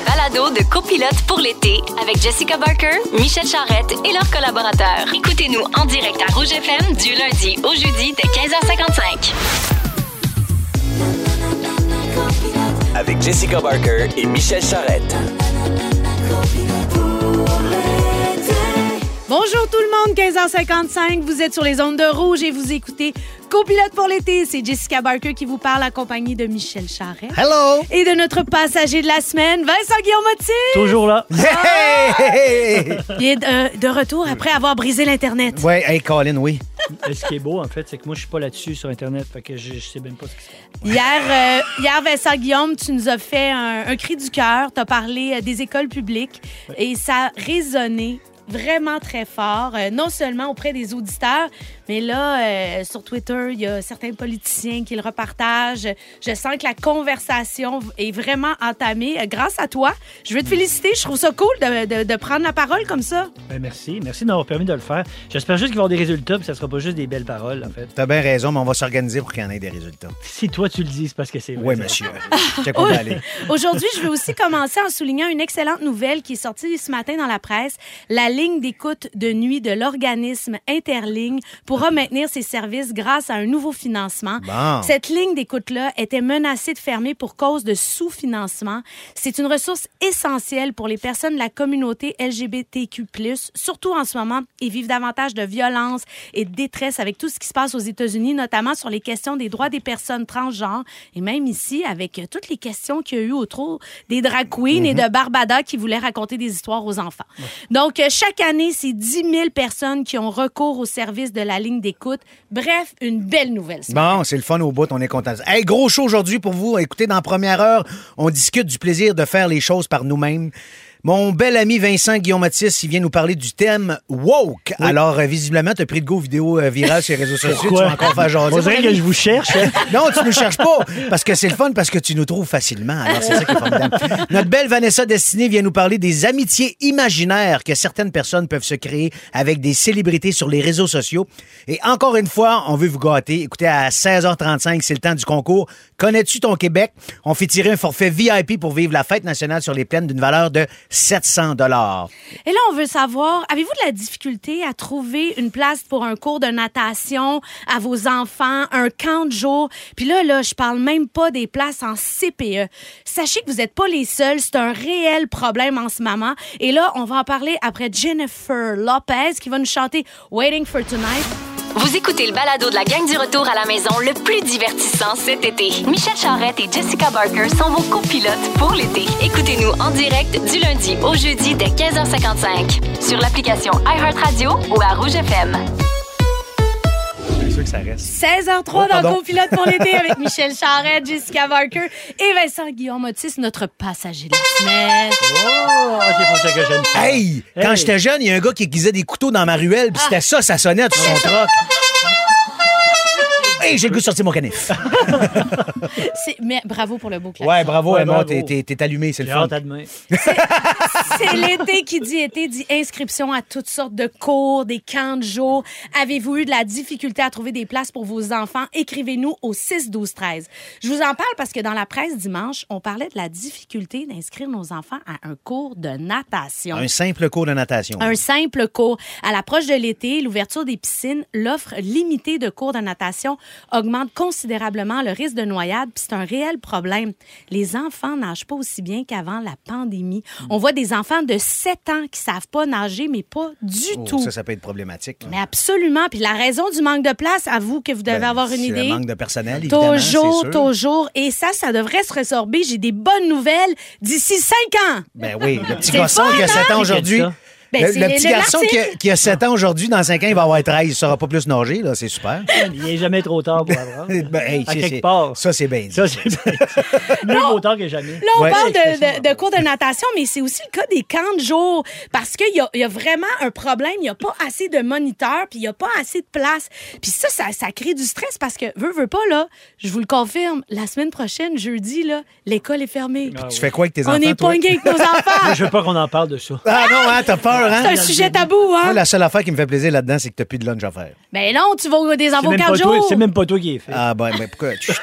balado de copilote pour l'été avec Jessica Barker, Michel Charrette et leurs collaborateurs. Écoutez-nous en direct à Rouge FM du lundi au jeudi dès 15h55. Avec Jessica Barker et Michel Charrette. Bonjour tout le monde, 15h55, vous êtes sur les ondes de rouge et vous écoutez Copilote pour l'été. C'est Jessica Barker qui vous parle accompagnée de Michel Charret. Hello! Et de notre passager de la semaine, Vincent Guillaume Toujours là. Hey! Il est de, de retour après avoir brisé l'Internet. ouais, hey, Colin, oui. Ce qui est beau, en fait, c'est que moi, je suis pas là-dessus sur Internet. Fait que je, je sais même pas ce qui se passe. Hier, euh, hier, Vincent Guillaume, tu nous as fait un, un cri du cœur. Tu as parlé euh, des écoles publiques et ça a résonné vraiment très fort, euh, non seulement auprès des auditeurs, mais là, euh, sur Twitter, il y a certains politiciens qui le repartagent. Je sens que la conversation est vraiment entamée. Euh, grâce à toi, je veux te féliciter. Je trouve ça cool de, de- de prendre la parole comme ça. Ben, merci. Merci de m'avoir permis de le faire. J'espère juste qu'il va y avoir des résultats, puis ça sera pas juste des belles paroles, en fait. T'as bien raison, mais on va s'organiser pour qu'il y en ait des résultats. Si toi, tu le dis, c'est parce que c'est vrai. Oui, monsieur. Aujourd'hui, je vais aussi commencer en soulignant une excellente nouvelle qui est sortie ce matin dans la presse. La ligne d'écoute de nuit de l'organisme Interligne pourra maintenir ses services grâce à un nouveau financement. Bon. Cette ligne d'écoute-là était menacée de fermer pour cause de sous-financement. C'est une ressource essentielle pour les personnes de la communauté LGBTQ+, surtout en ce moment, ils vivent davantage de violence et de détresse avec tout ce qui se passe aux États-Unis, notamment sur les questions des droits des personnes transgenres et même ici avec toutes les questions qu'il y a eu autour des drag queens et de Barbada qui voulaient raconter des histoires aux enfants. Donc, euh, chaque année, c'est 10 000 personnes qui ont recours au service de la ligne d'écoute. Bref, une belle nouvelle. Bon, c'est le fun au bout, on est content. Hey, gros show aujourd'hui pour vous. Écoutez, dans la première heure, on discute du plaisir de faire les choses par nous-mêmes. Mon bel ami Vincent Guillaume Matisse, il vient nous parler du thème woke. Alors, euh, visiblement, tu as pris de go vidéo euh, virale sur les réseaux sociaux. Tu vas encore faire jaser. On dirait que je vous cherche. hein. Non, tu ne nous cherches pas, parce que c'est le fun, parce que tu nous trouves facilement. Alors, c'est ça qui est formidable. Notre belle Vanessa Destinée vient nous parler des amitiés imaginaires que certaines personnes peuvent se créer avec des célébrités sur les réseaux sociaux. Et encore une fois, on veut vous gâter. Écoutez, à 16h35, c'est le temps du concours. Connais-tu ton Québec? On fait tirer un forfait VIP pour vivre la fête nationale sur les plaines d'une valeur de 700 dollars. Et là, on veut savoir, avez-vous de la difficulté à trouver une place pour un cours de natation à vos enfants, un camp de jour? Puis là, là, je parle même pas des places en CPE. Sachez que vous n'êtes pas les seuls. C'est un réel problème en ce moment. Et là, on va en parler après Jennifer Lopez qui va nous chanter Waiting for Tonight. Vous écoutez le balado de la gang du retour à la maison le plus divertissant cet été. Michel Charrette et Jessica Barker sont vos copilotes pour l'été. Écoutez-nous en direct du lundi au jeudi dès 15h55 sur l'application iHeartRadio ou à Rouge FM. C'est sûr que ça reste. 16h03 Oh, dans pardon. Copilote pour l'été avec Michel Charrette, Jessica Barker et Vincent Guillaume Otis, notre passager de la semaine. Oh, j'ai pensé que je ne Hey! Quand Hey. j'étais jeune, il y a un gars qui aiguisait des couteaux dans ma ruelle, puis c'était ça, ça sonnait sur son troc. Hey, j'ai le goût de sortir mon canif. C'est- Mais bravo pour le beau clap. Ouais, bravo, Ouais, Emma, bravo. t'es- t'es t'es allumé, c'est le J'ai fun. hâte à demain. C'est l'été qui dit été, dit inscription à toutes sortes de cours, des camps de jour. Avez-vous eu de la difficulté à trouver des places pour vos enfants? Écrivez-nous au 6 12 13. Je vous en parle parce que dans la presse dimanche, on parlait de la difficulté d'inscrire nos enfants à un cours de natation. Un simple cours de natation. Un simple cours. À l'approche de l'été, l'ouverture des piscines, l'offre limitée de cours de natation augmente considérablement le risque de noyade, puis c'est un réel problème. Les enfants nagent pas aussi bien qu'avant la pandémie. On voit des enfants de 7 ans qui savent pas nager, mais pas du Oh, tout. ça, ça peut être problématique. Mais absolument. Puis la raison du manque de place, à vous que vous devez Ben, avoir une c'est idée. le manque de personnel, évidemment, Toujours, toujours. Et ça, ça devrait se résorber. J'ai des bonnes nouvelles d'ici 5 ans. Ben oui, le petit garçon qui a 7 hein? ans aujourd'hui. Ben, le, petit le garçon qui a, l'article. qui a 7 ans aujourd'hui, dans 5 ans, il va avoir 13. Il ne saura pas plus nager, là, c'est super. Il n'est jamais trop tard pour apprendre. Ben, hey, à c'est- quelque part. Ça, c'est bien dit. Ça, c'est mieux vaut tard que jamais. Là, on Ouais. parle de, Expression, de- de cours de natation, mais c'est aussi le cas des camps de jour. Parce qu'il y y a vraiment un problème. Il n'y a pas assez de moniteurs, puis il n'y a pas assez de place. Puis ça, ça, ça crée du stress parce que, veux, veux pas, là, je vous le confirme, la semaine prochaine, jeudi, là, l'école est fermée. Ah Tu fais quoi avec tes On enfants, est toi? poigné avec nos enfants. Je veux pas qu'on en parle de ça. Ah non, hein, t'as peur, peur, hein? C'est un sujet tabou, Moi, hein? la seule affaire qui me fait plaisir là-dedans, c'est que t'as plus de lunch à faire. Mais non, tu vas au des envois même, quatre pas toi- jours. c'est même pas toi qui est fait. Ah, ben, ben pourquoi? Chut,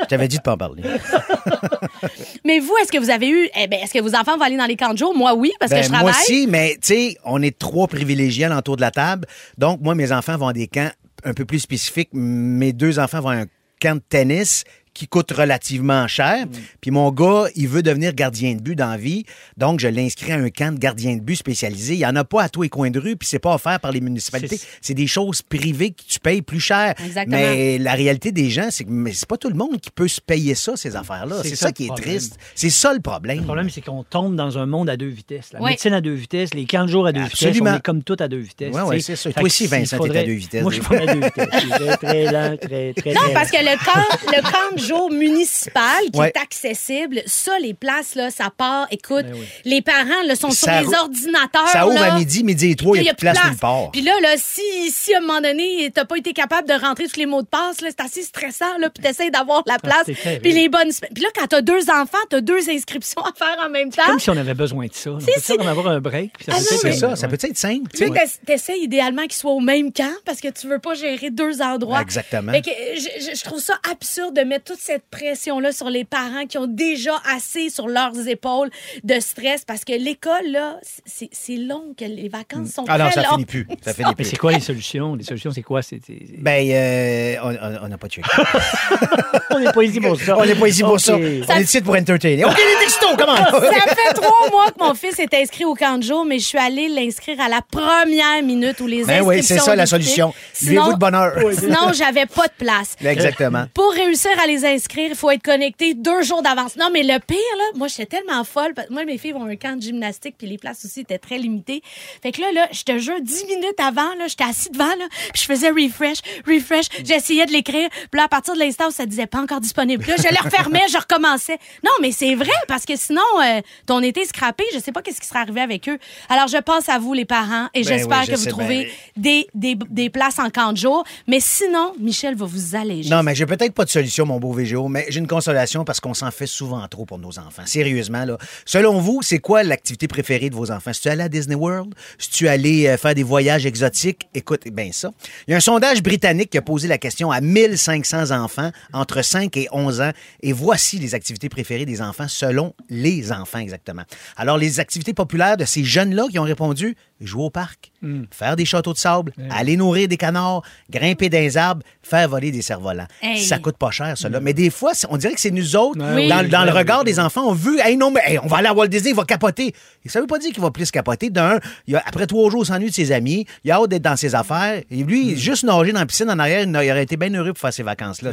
Je t'avais dit de pas en parler. Mais vous, est-ce que vous avez eu. Eh ben, est-ce que vos enfants vont aller dans les camps de jour? Moi, oui, parce que Ben, je moi travaille. aussi, mais tu sais, on est trois privilégiés autour de la table. Donc, moi, mes enfants vont à des camps un peu plus spécifiques. Mes deux enfants vont à un camp de tennis qui coûte relativement cher. Mm. Puis mon gars, il veut devenir gardien de but dans la vie. Donc, je l'inscris à un camp de gardien de but spécialisé. Il n'y en a pas à tous les coins de rue, puis c'est pas offert par les municipalités. C'est- des choses privées que tu payes plus cher. Exactement. Mais la réalité des gens, c'est que c'est pas tout le monde qui peut se payer ça, ces affaires-là. C'est C'est ça qui est problème. triste. C'est ça le problème. Le problème, c'est qu'on tombe dans un monde à deux vitesses. La médecine à deux vitesses, les 15 jours à deux Absolument. vitesses, on est comme tout à deux vitesses. C'est ça. Fait Toi aussi, Vincent, t'es à faudrait- deux vitesses, Moi, je suis pas à deux vitesses. Je suis très, très lent, très, très, Non, très parce que le camp, le camp de municipal qui Ouais. est accessible, ça, les places, là, ça part. Écoute, Ben oui. les parents là, sont sur Ça les rou- ordinateurs. Ça ouvre là. à midi, midi et trois, il Puis n'y a plus de place nulle part. Puis là, là, si, si à un moment donné, t'as pas été capable de rentrer tous les mots de passe, là, c'est assez stressant, là, puis t'essayes d'avoir la place. Ah, c'est terrible. Puis les bonnes. Puis là, quand t'as deux enfants, t'as deux inscriptions à faire en même temps. Comme si on avait besoin de ça. On peut c'est- en avoir un break. puis ça Ah peut non, mais- ça, ça peut être simple. tu t'essayes idéalement qu'ils soient au même camp parce que tu veux pas gérer deux endroits. Exactement. Fait que euh, je, je- je trouve ça absurde de mettre toute cette pression-là sur les parents qui ont déjà assez sur leurs épaules de stress parce que l'école, là, c'est long, que les vacances sont Ah non, très ça longues. finit plus. Ça finit Mais plus. c'est quoi les solutions? Les solutions, c'est quoi? C'est- c'est- Ben, euh, on- on on n'a pas de check. On n'est pas ici pour ça. On n'est pas ici pour ça. Ok. On est ici pour entertainer. OK, les textos, comment? Ça fait trois mois que mon fils est inscrit au camp de jour, mais je suis allée l'inscrire à la première minute où les Ben oui, c'est ça la solution. Sinon- Lui-vous de bonheur. Sinon, j'avais pas de place. Exactement. Pour réussir à les inscrire, il faut être connecté deux jours d'avance. Non, mais le pire, là, moi, j'étais tellement folle. parce que Moi, mes filles vont à un camp de gymnastique, puis les places aussi étaient très limitées. Fait que là, là, je te jure, dix minutes avant, là, j'étais assis devant, là, puis je faisais refresh, refresh. J'essayais de l'écrire. Puis là, à partir de l'instant où ça disait pas encore disponible, là, je le refermais, je recommençais. Non, mais c'est vrai, parce que sinon, euh, ton été scrappé, je sais pas qu'est-ce qui serait arrivé avec eux. Alors, je pense à vous, les parents, et Ben j'espère oui, je que vous trouvez des, des, des places en camp de jour. Mais sinon, Michel va vous alléger. Non, mais j'ai peut-être pas de solution, mon beau Mais j'ai une consolation parce qu'on s'en fait souvent trop pour nos enfants. Sérieusement. Selon vous, c'est quoi l'activité préférée de vos enfants? Si tu allé à Disney World? Si tu allé euh, faire des voyages exotiques? Écoute, bien ça. Il y a un sondage britannique qui a posé la question à 1500 enfants entre 5 et 11 ans. Et voici les activités préférées des enfants selon les enfants exactement. Alors, les activités populaires de ces jeunes-là qui ont répondu, jouer au parc, faire des châteaux de sable, aller nourrir des canards, grimper dans les arbres, faire voler des cerfs-volants. Hey. Ça coûte pas cher, ça. là. Mais des fois, on dirait que c'est nous autres, Oui. dans, dans le Oui. regard des enfants, on veut, hey, non, mais hey, on va aller à Walt Disney, il va capoter. Et ça veut pas dire qu'il va plus capoter. D'un, il a- après trois jours, il s'ennuie de ses amis, il a hâte d'être dans ses affaires. Et lui, juste nager dans la piscine en arrière, il aurait été bien heureux pour faire ses vacances-là.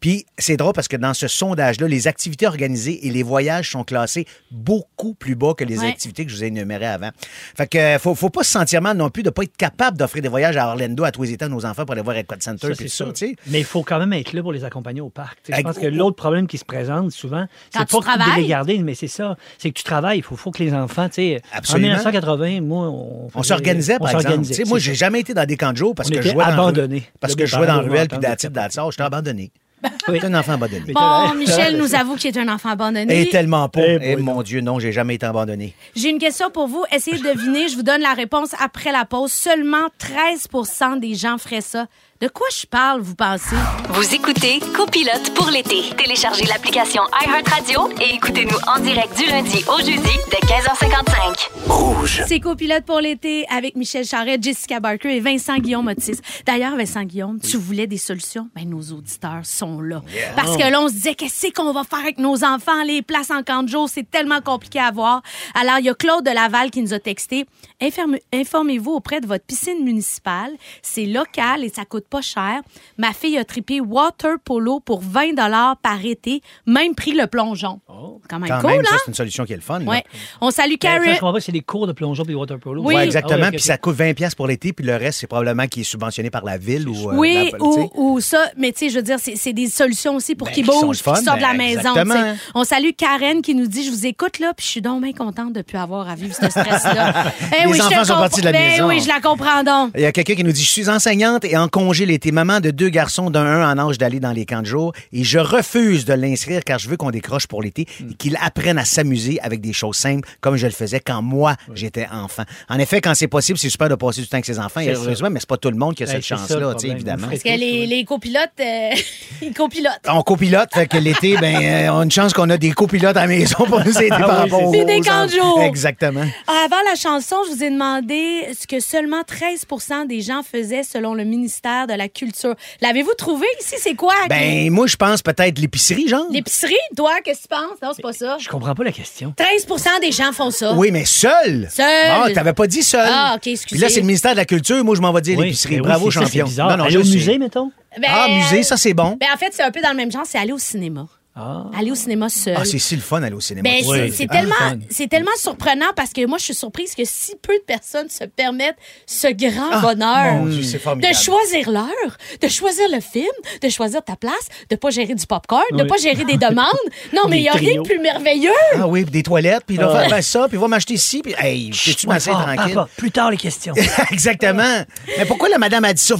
Puis c'est drôle parce que dans ce sondage-là, les activités organisées et les voyages sont classés beaucoup plus bas que les Ouais. activités que je vous ai énumérées avant. Fait que faut, faut pas se sentir mal non plus de pas être capable d'offrir des voyages à Orlando à tous les états à nos enfants pour aller voir Epcot Center Ça, puis c'est tout ça. Mais il faut quand même être là pour les accompagner au parc. Je pense que l'autre problème qui se présente souvent, Quand c'est tu pas que de les garder, mais c'est ça. C'est que tu travailles. Il faut, faut que les enfants, tu sais. En Absolument. 1980, moi, on. On s'organisait, on par exemple. s'organisait, Tu sais, moi, j'ai jamais été dans des camps de jour parce On que je jouais dans le- abandonnés. Parce que je jouais dans ruelle puis dans le sort. J'étais abandonné. Oui. J'étais un enfant abandonné. Bon, Michel nous avoue qu'il est un enfant abandonné. Et tellement pas. Eh, Eh, mon Dieu, non, j'ai jamais été abandonné. J'ai une question pour vous. Essayez de deviner. Je vous donne la réponse après la pause. Seulement 13% des gens feraient ça. De quoi je parle, vous pensez? Vous écoutez Copilote pour l'été. Téléchargez l'application iHeartRadio et écoutez-nous en direct du lundi au jeudi dès 15h55. Rouge. C'est copilote pour l'été avec Michel Charette, Jessica Barker et Vincent Guillaume Otis. D'ailleurs, Vincent Guillaume, tu voulais des solutions? Ben, nos auditeurs sont là. Parce que là, on se disait, qu'est-ce qu'on va faire avec nos enfants? Les places en camp de jour, c'est tellement compliqué à voir. Alors, il y a Claude de Laval qui nous a texté. Informe- Informez-vous auprès de votre piscine municipale. C'est local et ça coûte pas cher. Ma fille a trippé water polo pour 20 par été, même pris le plongeon. Quand même Quand cool, même, ça, hein? c'est une solution qui est le fun. là. Ouais. On salue Karen. ça, je comprends pas, c'est des cours de plongeon puis water polo. Oui. Ouais, Ah exactement. Puis ça coûte 20$ piastres pour l'été, puis le reste, c'est probablement qui est subventionné par la ville ou. euh, Oui, la- ou, ou ça, mais tu sais, je veux dire, c'est c'est des solutions aussi pour Ben, qu'ils bougent, qu'ils sortent de la ben, maison. exactement. tu sais. On salue Karen qui nous dit Je vous écoute là, puis je suis donc bien contente de ne plus avoir à vivre ce stress-là. Ben Les te enfants sont partis de la ben maison. oui, je la comprends donc. Il y a quelqu'un qui nous dit Je suis enseignante et en congé l'été, maman de deux garçons, d'un un en âge d'aller dans les camps de jour, et je refuse de l'inscrire car je veux qu'on décroche pour l'été. et qu'ils apprennent à s'amuser avec des choses simples, comme je le faisais quand moi, j'étais enfant. En effet, quand c'est possible, c'est super de passer du temps avec ses enfants, et heureusement, mais c'est pas tout le monde qui a Ben, cette chance-là, évidemment. Parce que les, les copilotes, euh, ils copilotent? On copilote, fait que l'été, ben, euh, on a une chance qu'on a des copilotes à la maison pour nous aider Ah par rapport aux des camps de jour. Exactement. Avant la chanson, je vous ai demandé ce que seulement 13 des gens faisaient selon le ministère de la Culture. L'avez-vous trouvé ici? C'est quoi? Ben, moi, je pense peut-être l'épicerie, genre. L'épicerie, toi, qu'est-ce que tu penses? Non, c'est pas ça. Je comprends pas la question. 13% des gens font ça. Oui, mais seul. Seul. Ah, t'avais pas dit seul. Ah, OK, excusez. Puis là, c'est le ministère de la Culture. Moi, je m'en vais dire Oui, l'épicerie. ben oui, Bravo, ça, champion. C'est bizarre. Aller au je sais. musée, mettons? Ben, Ah, musée, ça, c'est bon. Ben, en fait, c'est un peu dans le même genre, c'est aller au cinéma. Ah. Aller au cinéma seul. Ah, c'est si le fun d'aller au cinéma. Ben, c'est- seul. c'est tellement, c'est tellement surprenant parce que moi, je suis surprise que si peu de personnes se permettent ce grand Ah, bonheur mon Dieu, c'est de choisir l'heure, de choisir le film, de choisir ta place, de pas gérer du popcorn, de Oui. pas gérer des demandes. Non, mais il n'y a rien de plus merveilleux. Ah oui, puis des toilettes, puis là, Ah. faire ben, ça, puis va m'acheter ci, puis hey, peux-tu m'asseoir tranquille? ah, plus tard, les questions. Exactement. Mais pourquoi la madame a dit ça?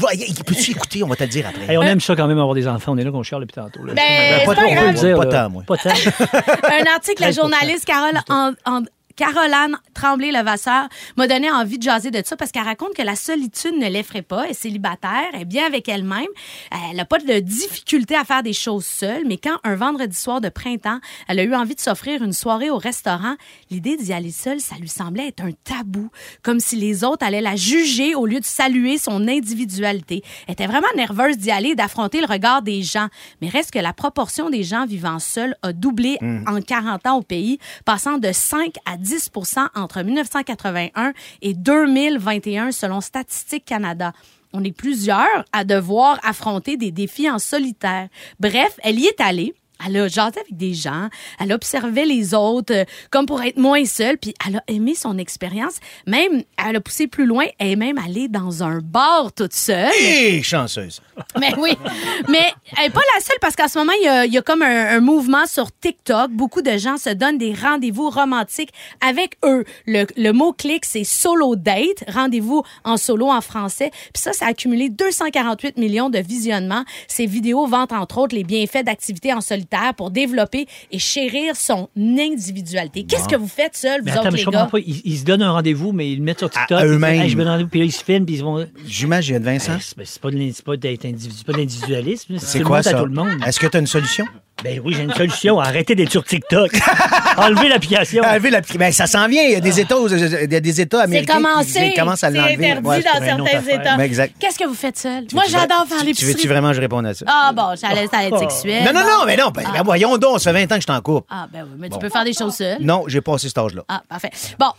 Peux-tu écouter? On va te le dire après. Hey, on aime ça quand même avoir des enfants. On est là qu'on chiale depuis tantôt. là. Ben, pas dire, tant, moi. Pas tant. un article, la 13%. journaliste Carole en- en- Caroline Tremblay-Levasseur m'a donné envie de jaser de ça parce qu'elle raconte que la solitude ne l'effraie pas. Elle est célibataire, elle est bien avec elle-même. Elle n'a pas de difficulté à faire des choses seule, mais quand un vendredi soir de printemps, elle a eu envie de s'offrir une soirée au restaurant, l'idée d'y aller seule, ça lui semblait être un tabou, comme si les autres allaient la juger au lieu de saluer son individualité. Elle était vraiment nerveuse d'y aller, d'affronter le regard des gens. Mais reste que la proportion des gens vivant seuls a doublé en 40 ans au pays, passant de 5 à 10 entre 1981 et 2021 selon Statistique Canada. On est plusieurs à devoir affronter des défis en solitaire. Bref, elle y est allée. Elle a jasé avec des gens, elle observait les autres euh, comme pour être moins seule, puis elle a aimé son expérience. Même, elle a poussé plus loin, elle est même allée dans un bar toute seule. Hé, chanceuse. Mais oui. Mais elle n'est pas la seule parce qu'en ce moment, il y a, il y a comme un, un mouvement sur TikTok. Beaucoup de gens se donnent des rendez-vous romantiques avec eux. Le, le mot-clic, c'est solo date, rendez-vous en solo en français. Puis ça, ça a accumulé 248 millions de visionnements. Ces vidéos vantent entre autres les bienfaits d'activités en solitaire pour développer et chérir son individualité. Qu'est-ce que vous faites seul, vous Mais attends, autres, mais les je comprends gars? pas. Ils, ils se donnent un rendez-vous, mais ils le mettent sur TikTok. À ils disent, eux-mêmes. Hey, je me donne rendez-vous, puis là, ils se filment, puis ils vont. J'imagine, Vincent. Hey, c'est ben, c'est pas de l'in- c'est pas d'être individu- c'est pas de l'individualisme. C'est tout le quoi monde à ça? tout le monde. Est-ce que tu as une solution? Ben oui, j'ai une solution. Arrêtez d'être sur TikTok. Enlevez l'application. Enlever la ben, ça s'en vient. Il y a des États, aux- il y a des États C'est américains commencé. qui commencent à C'est l'enlever. interdit Ouais, dans c'est une autre certains affaire. États. Ben, exact. Qu'est-ce que vous faites seul? Moi, j'adore faire tu- l'épicerie. Tu veux-tu vraiment que je réponde à ça? Ah bon, j'allais ça allait être sexuel. non, non, non, mais non. Ben, ben, voyons donc, ça fait 20 ans que je t'en coupe. Ah ben oui, mais tu peux faire des choses seul. Non, j'ai passé cet âge-là. Ah, parfait. Bon, euh...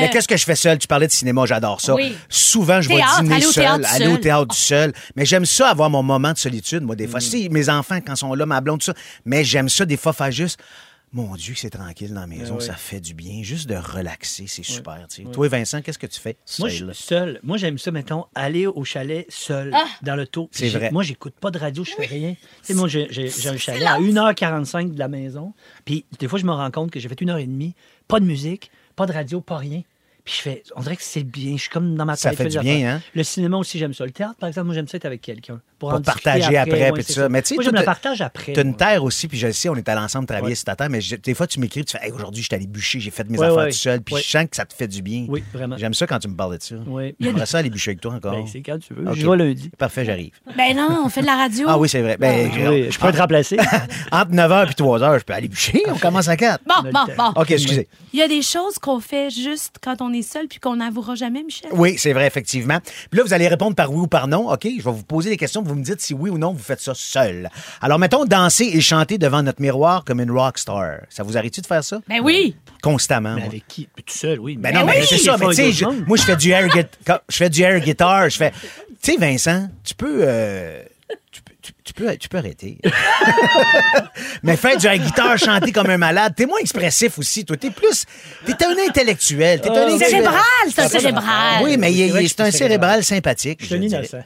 Mais qu'est-ce que je fais seul? Tu parlais de cinéma, j'adore ça. Oui. Souvent, je vais Théâtre, dîner aller au seul, théâtre aller au seul. théâtre du seul. Mais j'aime ça avoir mon moment de solitude, moi, des fois. Si mes enfants, quand ils sont là, ma blonde, tout ça. Mais j'aime ça, des fois, faire juste. Mon Dieu, que c'est tranquille dans la maison, oui. ça fait du bien. Juste de relaxer, c'est super. tu sais. Toi, Vincent, qu'est-ce que tu fais? Moi, je seul? suis seul. Moi, j'aime ça, mettons, aller au chalet seul, Ah! dans l'auto. C'est J'ai- vrai. Moi, j'écoute pas de radio, je fais rien. Tu sais, moi, j'ai un chalet à 1h45 de la maison. Puis, des fois, je me rends compte que j'ai fait une heure et demie, pas de musique, pas de radio, pas rien. Puis, je fais, on dirait que c'est bien. Je suis comme dans ma tête. Ça fait du bien, hein? Le cinéma aussi, j'aime ça. Le théâtre, par exemple, moi, j'aime ça être avec quelqu'un. Pour discuter partager après, ouais, puis tout ça. Mais tu sais, le partage après. T'as une moi. terre aussi, puis je le sais, on est allé ensemble travailler Ouais. sur ta terre, mais je- des fois, tu m'écris, tu fais, hey, aujourd'hui, je suis allé bûcher, j'ai fait mes Ouais, affaires ouais. tout seul, puis Ouais. je sens que ça te fait du bien. Oui, vraiment. J'aime ça quand tu me parles de ça. Oui. J'aimerais ça aller bûcher avec toi encore. Ben, c'est quand tu veux. Je vais lundi. Parfait, j'arrive. Ben non, on fait de la radio. Ah oui, c'est vrai. Ben, Oui, je peux te remplacer. Entre 9h et 3h, je peux aller bûcher. On commence à 4. Bon, bon, bon. OK, excusez. Il y a des choses qu'on fait juste quand on est seul puis qu'on n'avouera jamais, Michel. Oui, c'est vrai, effectivement. Puis là, vous allez répondre par oui ou par non. OK? Je vais vous poser des questions. Vous me dites si oui ou non vous faites ça seul. Alors, mettons, danser et chanter devant notre miroir comme une rock star. Ça vous arrive-tu de faire ça? Ben oui. Constamment. Mais avec qui? Tout seul, oui. Ben non, mais c'est ça. Mais tu sais, je- moi, je fais du air guitar. Je fais du air guitar. Je fais. Tu sais, Vincent, tu peux. euh, tu peux- tu- peux, tu peux arrêter. mais faire du air guitar, chanter comme un malade, t'es moins expressif aussi. Toi, t'es plus. T'es un intellectuel. T'es un intellectuel. Cérébral, c'est un cérébral. Oui, mais il- C'est un cérébral sympathique. Je innocent.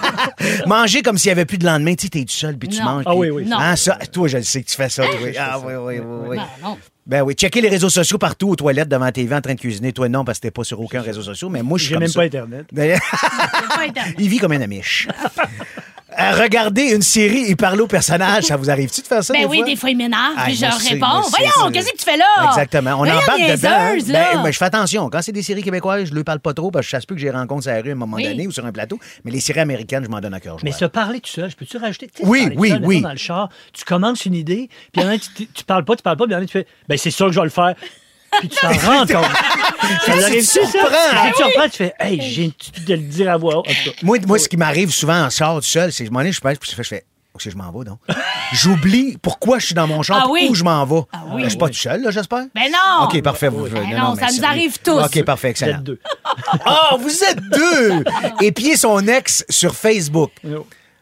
Manger comme s'il n'y avait plus de lendemain. Tu sais, t'es tout seul, puis tu Non. manges. Ah oui, oui. Non. Hein, ça, toi, je le sais que tu fais ça. toi. Ah oui, oui, oui. oui. Non, non. Ben oui, checker les réseaux sociaux partout aux toilettes devant la TV en train de cuisiner. Toi, non, parce que t'es pas sur aucun réseau social. Mais moi, je suis J'ai comme même ça. pas Internet. D'ailleurs, C'est pas Internet. Il vit comme un amiche. À regarder une série et parler au personnage. Ça vous arrive-tu de faire ça Ben des oui, fois? des fois, il m'énerve, Ah, puis je réponds. Voyons, qu'est-ce que tu fais là? Exactement. On Voyons, embarque dedans. niaiseuse, là. Ben, ben, je fais attention. Quand c'est des séries québécoises, je ne parle pas trop parce que je sais plus que j'ai rencontré à la rue à un moment Oui. donné ou sur un plateau. Mais les séries américaines, je m'en donne à cœur Mais se parler tout seul, je peux-tu rajouter? Tu sais, Oui, oui, seul, oui. dans le char, tu commences une idée, puis il y en a un, tu, tu parles pas, tu parles pas, puis il y en a un, tu fais, ben c'est sûr que je vais le faire. Puis tu t'en rends compte. ça Tu te surprends. Tu te surprends, tu fais, hey, j'ai de le dire à voix haute. Moi, moi ce qui m'arrive souvent en char tout seul, c'est que je m'en ai, je pèse, puis je fais, que je m'en vais, donc? J'oublie pourquoi je suis dans mon char, Ah puis oui. où je m'en vais. Ah oui. Ben, je suis pas tout seul, là, j'espère? Ben non! OK, parfait. vous- Ben non, ça nous arrive tous. OK, parfait, Vous excellent. êtes deux. Ah, vous êtes deux! Épier son ex sur Facebook.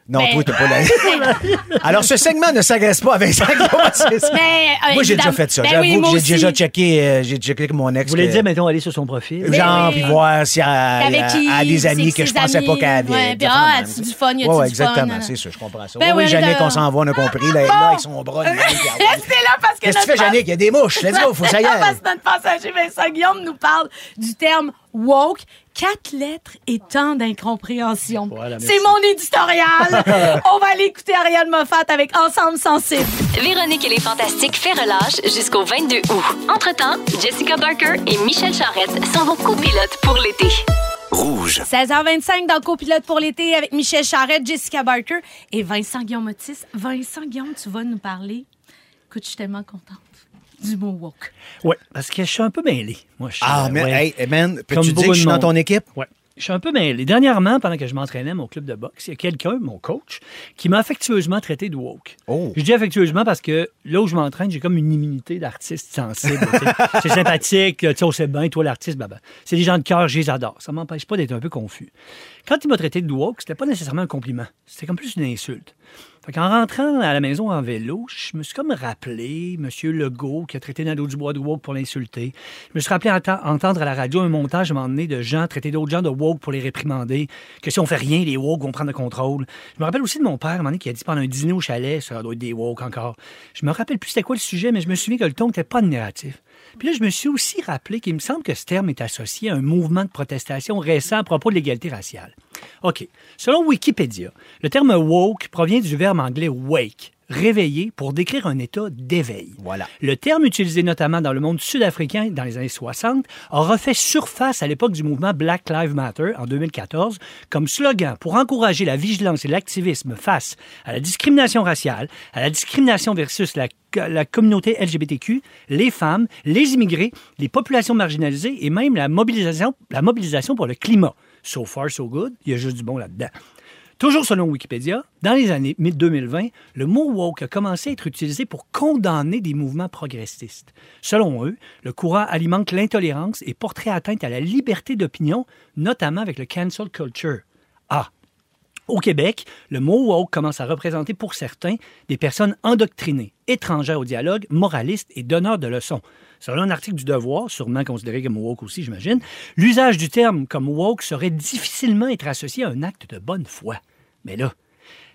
Non, Ben- toi, t'es pas là. Alors, ce segment ne s'agresse pas à Vincent Guillaume, c'est ça? Mais, euh, Moi, j'ai déjà fait ça. Ben J'avoue oui, moi que aussi. j'ai déjà checké, euh, j'ai checké avec mon ex. Vous voulez que- dire, mettons, aller sur son profil? Genre, oui. puis voir si elle Avec qui? a des c'est amis que je pensais pas amis? qu'elle avait. Ouais, puis Des ah, as-tu du fun? Y a-tu du fun? exactement, c'est ça, je comprends ça. Ben oui, oui, est dans- on s'en va, on a compris. Là, est là avec son bras. même, puis elle- Restez là parce que Qu'est-ce que tu notre fais, Jannick? Il y a des mouches. Let's go, faut que ça y aille. Parce que notre passager Vincent Guillaume nous parle du terme woke. Quatre lettres et tant d'incompréhension. Voilà. C'est mon éditorial. On va aller écouter Ariane Moffat avec Ensemble Sensible. Véronique et les Fantastiques fait relâche jusqu'au 22 août. Entre-temps, Jessica Barker et Michel Charrette sont vos copilotes pour l'été. Rouge. 16h25 dans copilote pour l'été avec Michel Charrette, Jessica Barker et Vincent Guillaume Otis. Vincent Guillaume, tu vas nous parler. Écoute, je suis tellement contente du mot woke. Oui, parce que je suis un peu mêlé. Moi, je suis, Ah, mais, ouais. hey, man, Comme peux-tu dire que je suis dans monde. ton équipe? Ouais. Je suis un peu mêlé. Dernièrement, pendant que je m'entraînais à mon club de boxe, il y a quelqu'un, mon coach, qui m'a affectueusement traité de woke. Oh. Je dis affectueusement parce que là où je m'entraîne, j'ai comme une immunité d'artiste sensible. c'est sympathique, tu sais, on sait bien, toi l'artiste, bah, bah. c'est des gens de cœur, je les adore. Ça m'empêche pas d'être un peu confus. Quand il m'a traité de woke, c'était pas nécessairement un compliment. C'était comme plus une insulte. Fait qu'en rentrant à la maison en vélo, je me suis comme rappelé M. Legault qui a traité Nadeau Dubois de woke pour l'insulter. Je me suis rappelé entendre à la radio un montage à un moment donné de gens traiter d'autres gens de woke pour les réprimander, que si on fait rien, les woke vont prendre le contrôle. Je me rappelle aussi de mon père à un moment donné qui a dit pendant un dîner au chalet, ça doit être des woke encore. Je me rappelle plus c'était quoi le sujet, mais je me souviens que le ton n'était pas négatif. Puis là, je me suis aussi rappelé qu'il me semble que ce terme est associé à un mouvement de protestation récent à propos de l'égalité raciale. OK. Selon Wikipédia, le terme woke provient du verbe anglais wake, réveiller, pour décrire un état d'éveil. Voilà. Le terme utilisé notamment dans le monde sud-africain dans les années 60 a refait surface à l'époque du mouvement Black Lives Matter en 2014 comme slogan pour encourager la vigilance et l'activisme face à la discrimination raciale, à la discrimination versus la, la communauté LGBTQ, les femmes, les immigrés, les populations marginalisées et même la mobilisation, la mobilisation pour le climat. So far, so good. Il y a juste du bon là-dedans. Toujours selon Wikipédia, dans les années 2020, le mot woke a commencé à être utilisé pour condamner des mouvements progressistes. Selon eux, le courant alimente l'intolérance et porterait atteinte à la liberté d'opinion, notamment avec le cancel culture. Ah, au Québec, le mot woke commence à représenter pour certains des personnes endoctrinées, étrangères au dialogue, moralistes et donneurs de leçons. Selon un article du Devoir, sûrement considéré comme woke aussi, j'imagine, l'usage du terme comme woke serait difficilement être associé à un acte de bonne foi. Mais là,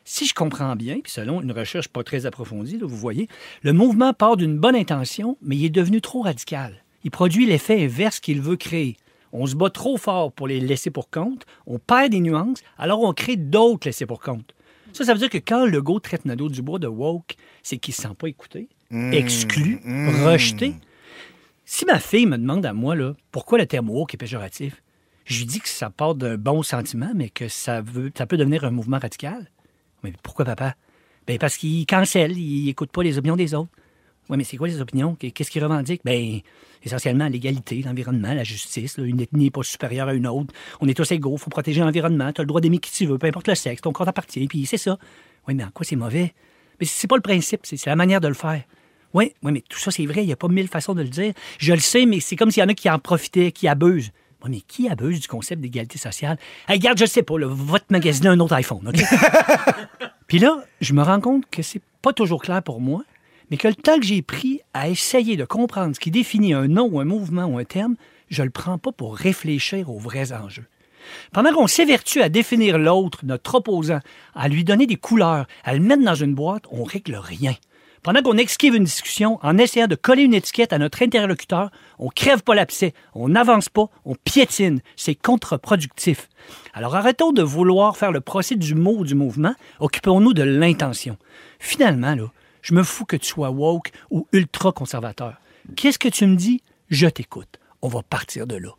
si je comprends bien, puis selon une recherche pas très approfondie, là, vous voyez, le mouvement part d'une bonne intention, mais il est devenu trop radical. Il produit l'effet inverse qu'il veut créer. On se bat trop fort pour les laisser pour compte, on perd des nuances, alors on crée d'autres laissés pour compte. Ça, ça veut dire que quand Legault traite Nadeau Dubois de woke, c'est qu'il ne se sent pas écouté, exclu, rejeté. Si ma fille me demande à moi, là, pourquoi le terme woke est péjoratif, je lui dis que ça part d'un bon sentiment, mais que ça, veut, ça peut devenir un mouvement radical. Mais pourquoi, papa? Ben parce qu'il cancelle, il n'écoute pas les opinions des autres. Oui, mais c'est quoi les opinions? Qu'est-ce qu'ils revendiquent? Ben, essentiellement l'égalité, l'environnement, la justice. Une ethnie n'est pas supérieure à une autre. On est tous égaux, il faut protéger l'environnement. Tu as le droit d'aimer qui tu veux, peu importe le sexe, ton corps appartient, puis c'est ça. Oui, mais en quoi c'est mauvais? Mais c'est pas le principe, c'est c'est la manière de le faire. Oui, oui, mais tout ça, c'est vrai, il n'y a pas mille façons de le dire. Je le sais, mais c'est comme s'il y en a qui en profitaient, qui abusent. Mais qui abuse du concept d'égalité sociale? Hey, regarde, je sais pas, là, votre magasiner un autre iPhone, OK? Puis là, je me rends compte que c'est pas toujours clair pour moi, mais que le temps que j'ai pris à essayer de comprendre ce qui définit un nom ou un mouvement ou un terme, je le prends pas pour réfléchir aux vrais enjeux. Pendant qu'on s'évertue à définir l'autre, notre opposant, à lui donner des couleurs, à le mettre dans une boîte, on règle rien. Pendant qu'on esquive une discussion en essayant de coller une étiquette à notre interlocuteur, on crève pas l'abcès, on n'avance pas, on piétine. C'est contre-productif. Alors arrêtons de vouloir faire le procès du mot ou du mouvement, occupons-nous de l'intention. Finalement, là, je me fous que tu sois woke ou ultra-conservateur. Qu'est-ce que tu me dis? Je t'écoute. On va partir de là.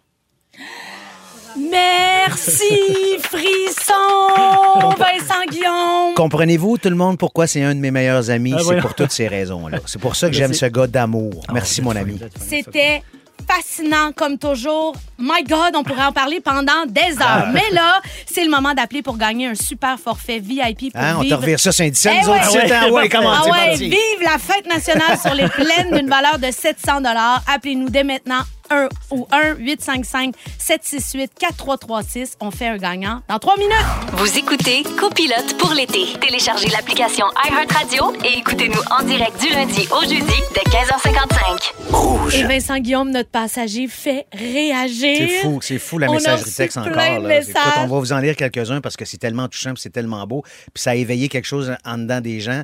Merci, Frisson, Vincent Guillaume. Comprenez-vous, tout le monde, pourquoi c'est un de mes meilleurs amis? Ah, c'est pour toutes ces raisons-là. C'est pour ça que j'aime ce gars d'amour. Merci, Oh, mon ami. C'était fascinant comme toujours. My God, on pourrait en parler pendant des Ah. heures. Mais là, c'est le moment d'appeler pour gagner un super forfait VIP pour Hein, on te vivre... revire ça Saint-Dicenne, Eh nous autres, ouais. ici? Ouais, comment Ah ouais, parti. vive la fête nationale sur les plaines d'une valeur de 700 Appelez-nous dès maintenant 1 ou 1 855 768 4336. On fait un gagnant dans 3 minutes. Vous écoutez Copilote pour l'été. Téléchargez l'application iHeartRadio et écoutez-nous en direct du lundi au jeudi dès 15h55. Et Vincent Guillaume, notre passager, fait réagir. C'est fou, c'est fou la On messagerie texte encore. plein de là. messages. Écoute, on va vous en lire quelques-uns parce que c'est tellement touchant, c'est tellement beau, puis ça a éveillé quelque chose en dedans des gens.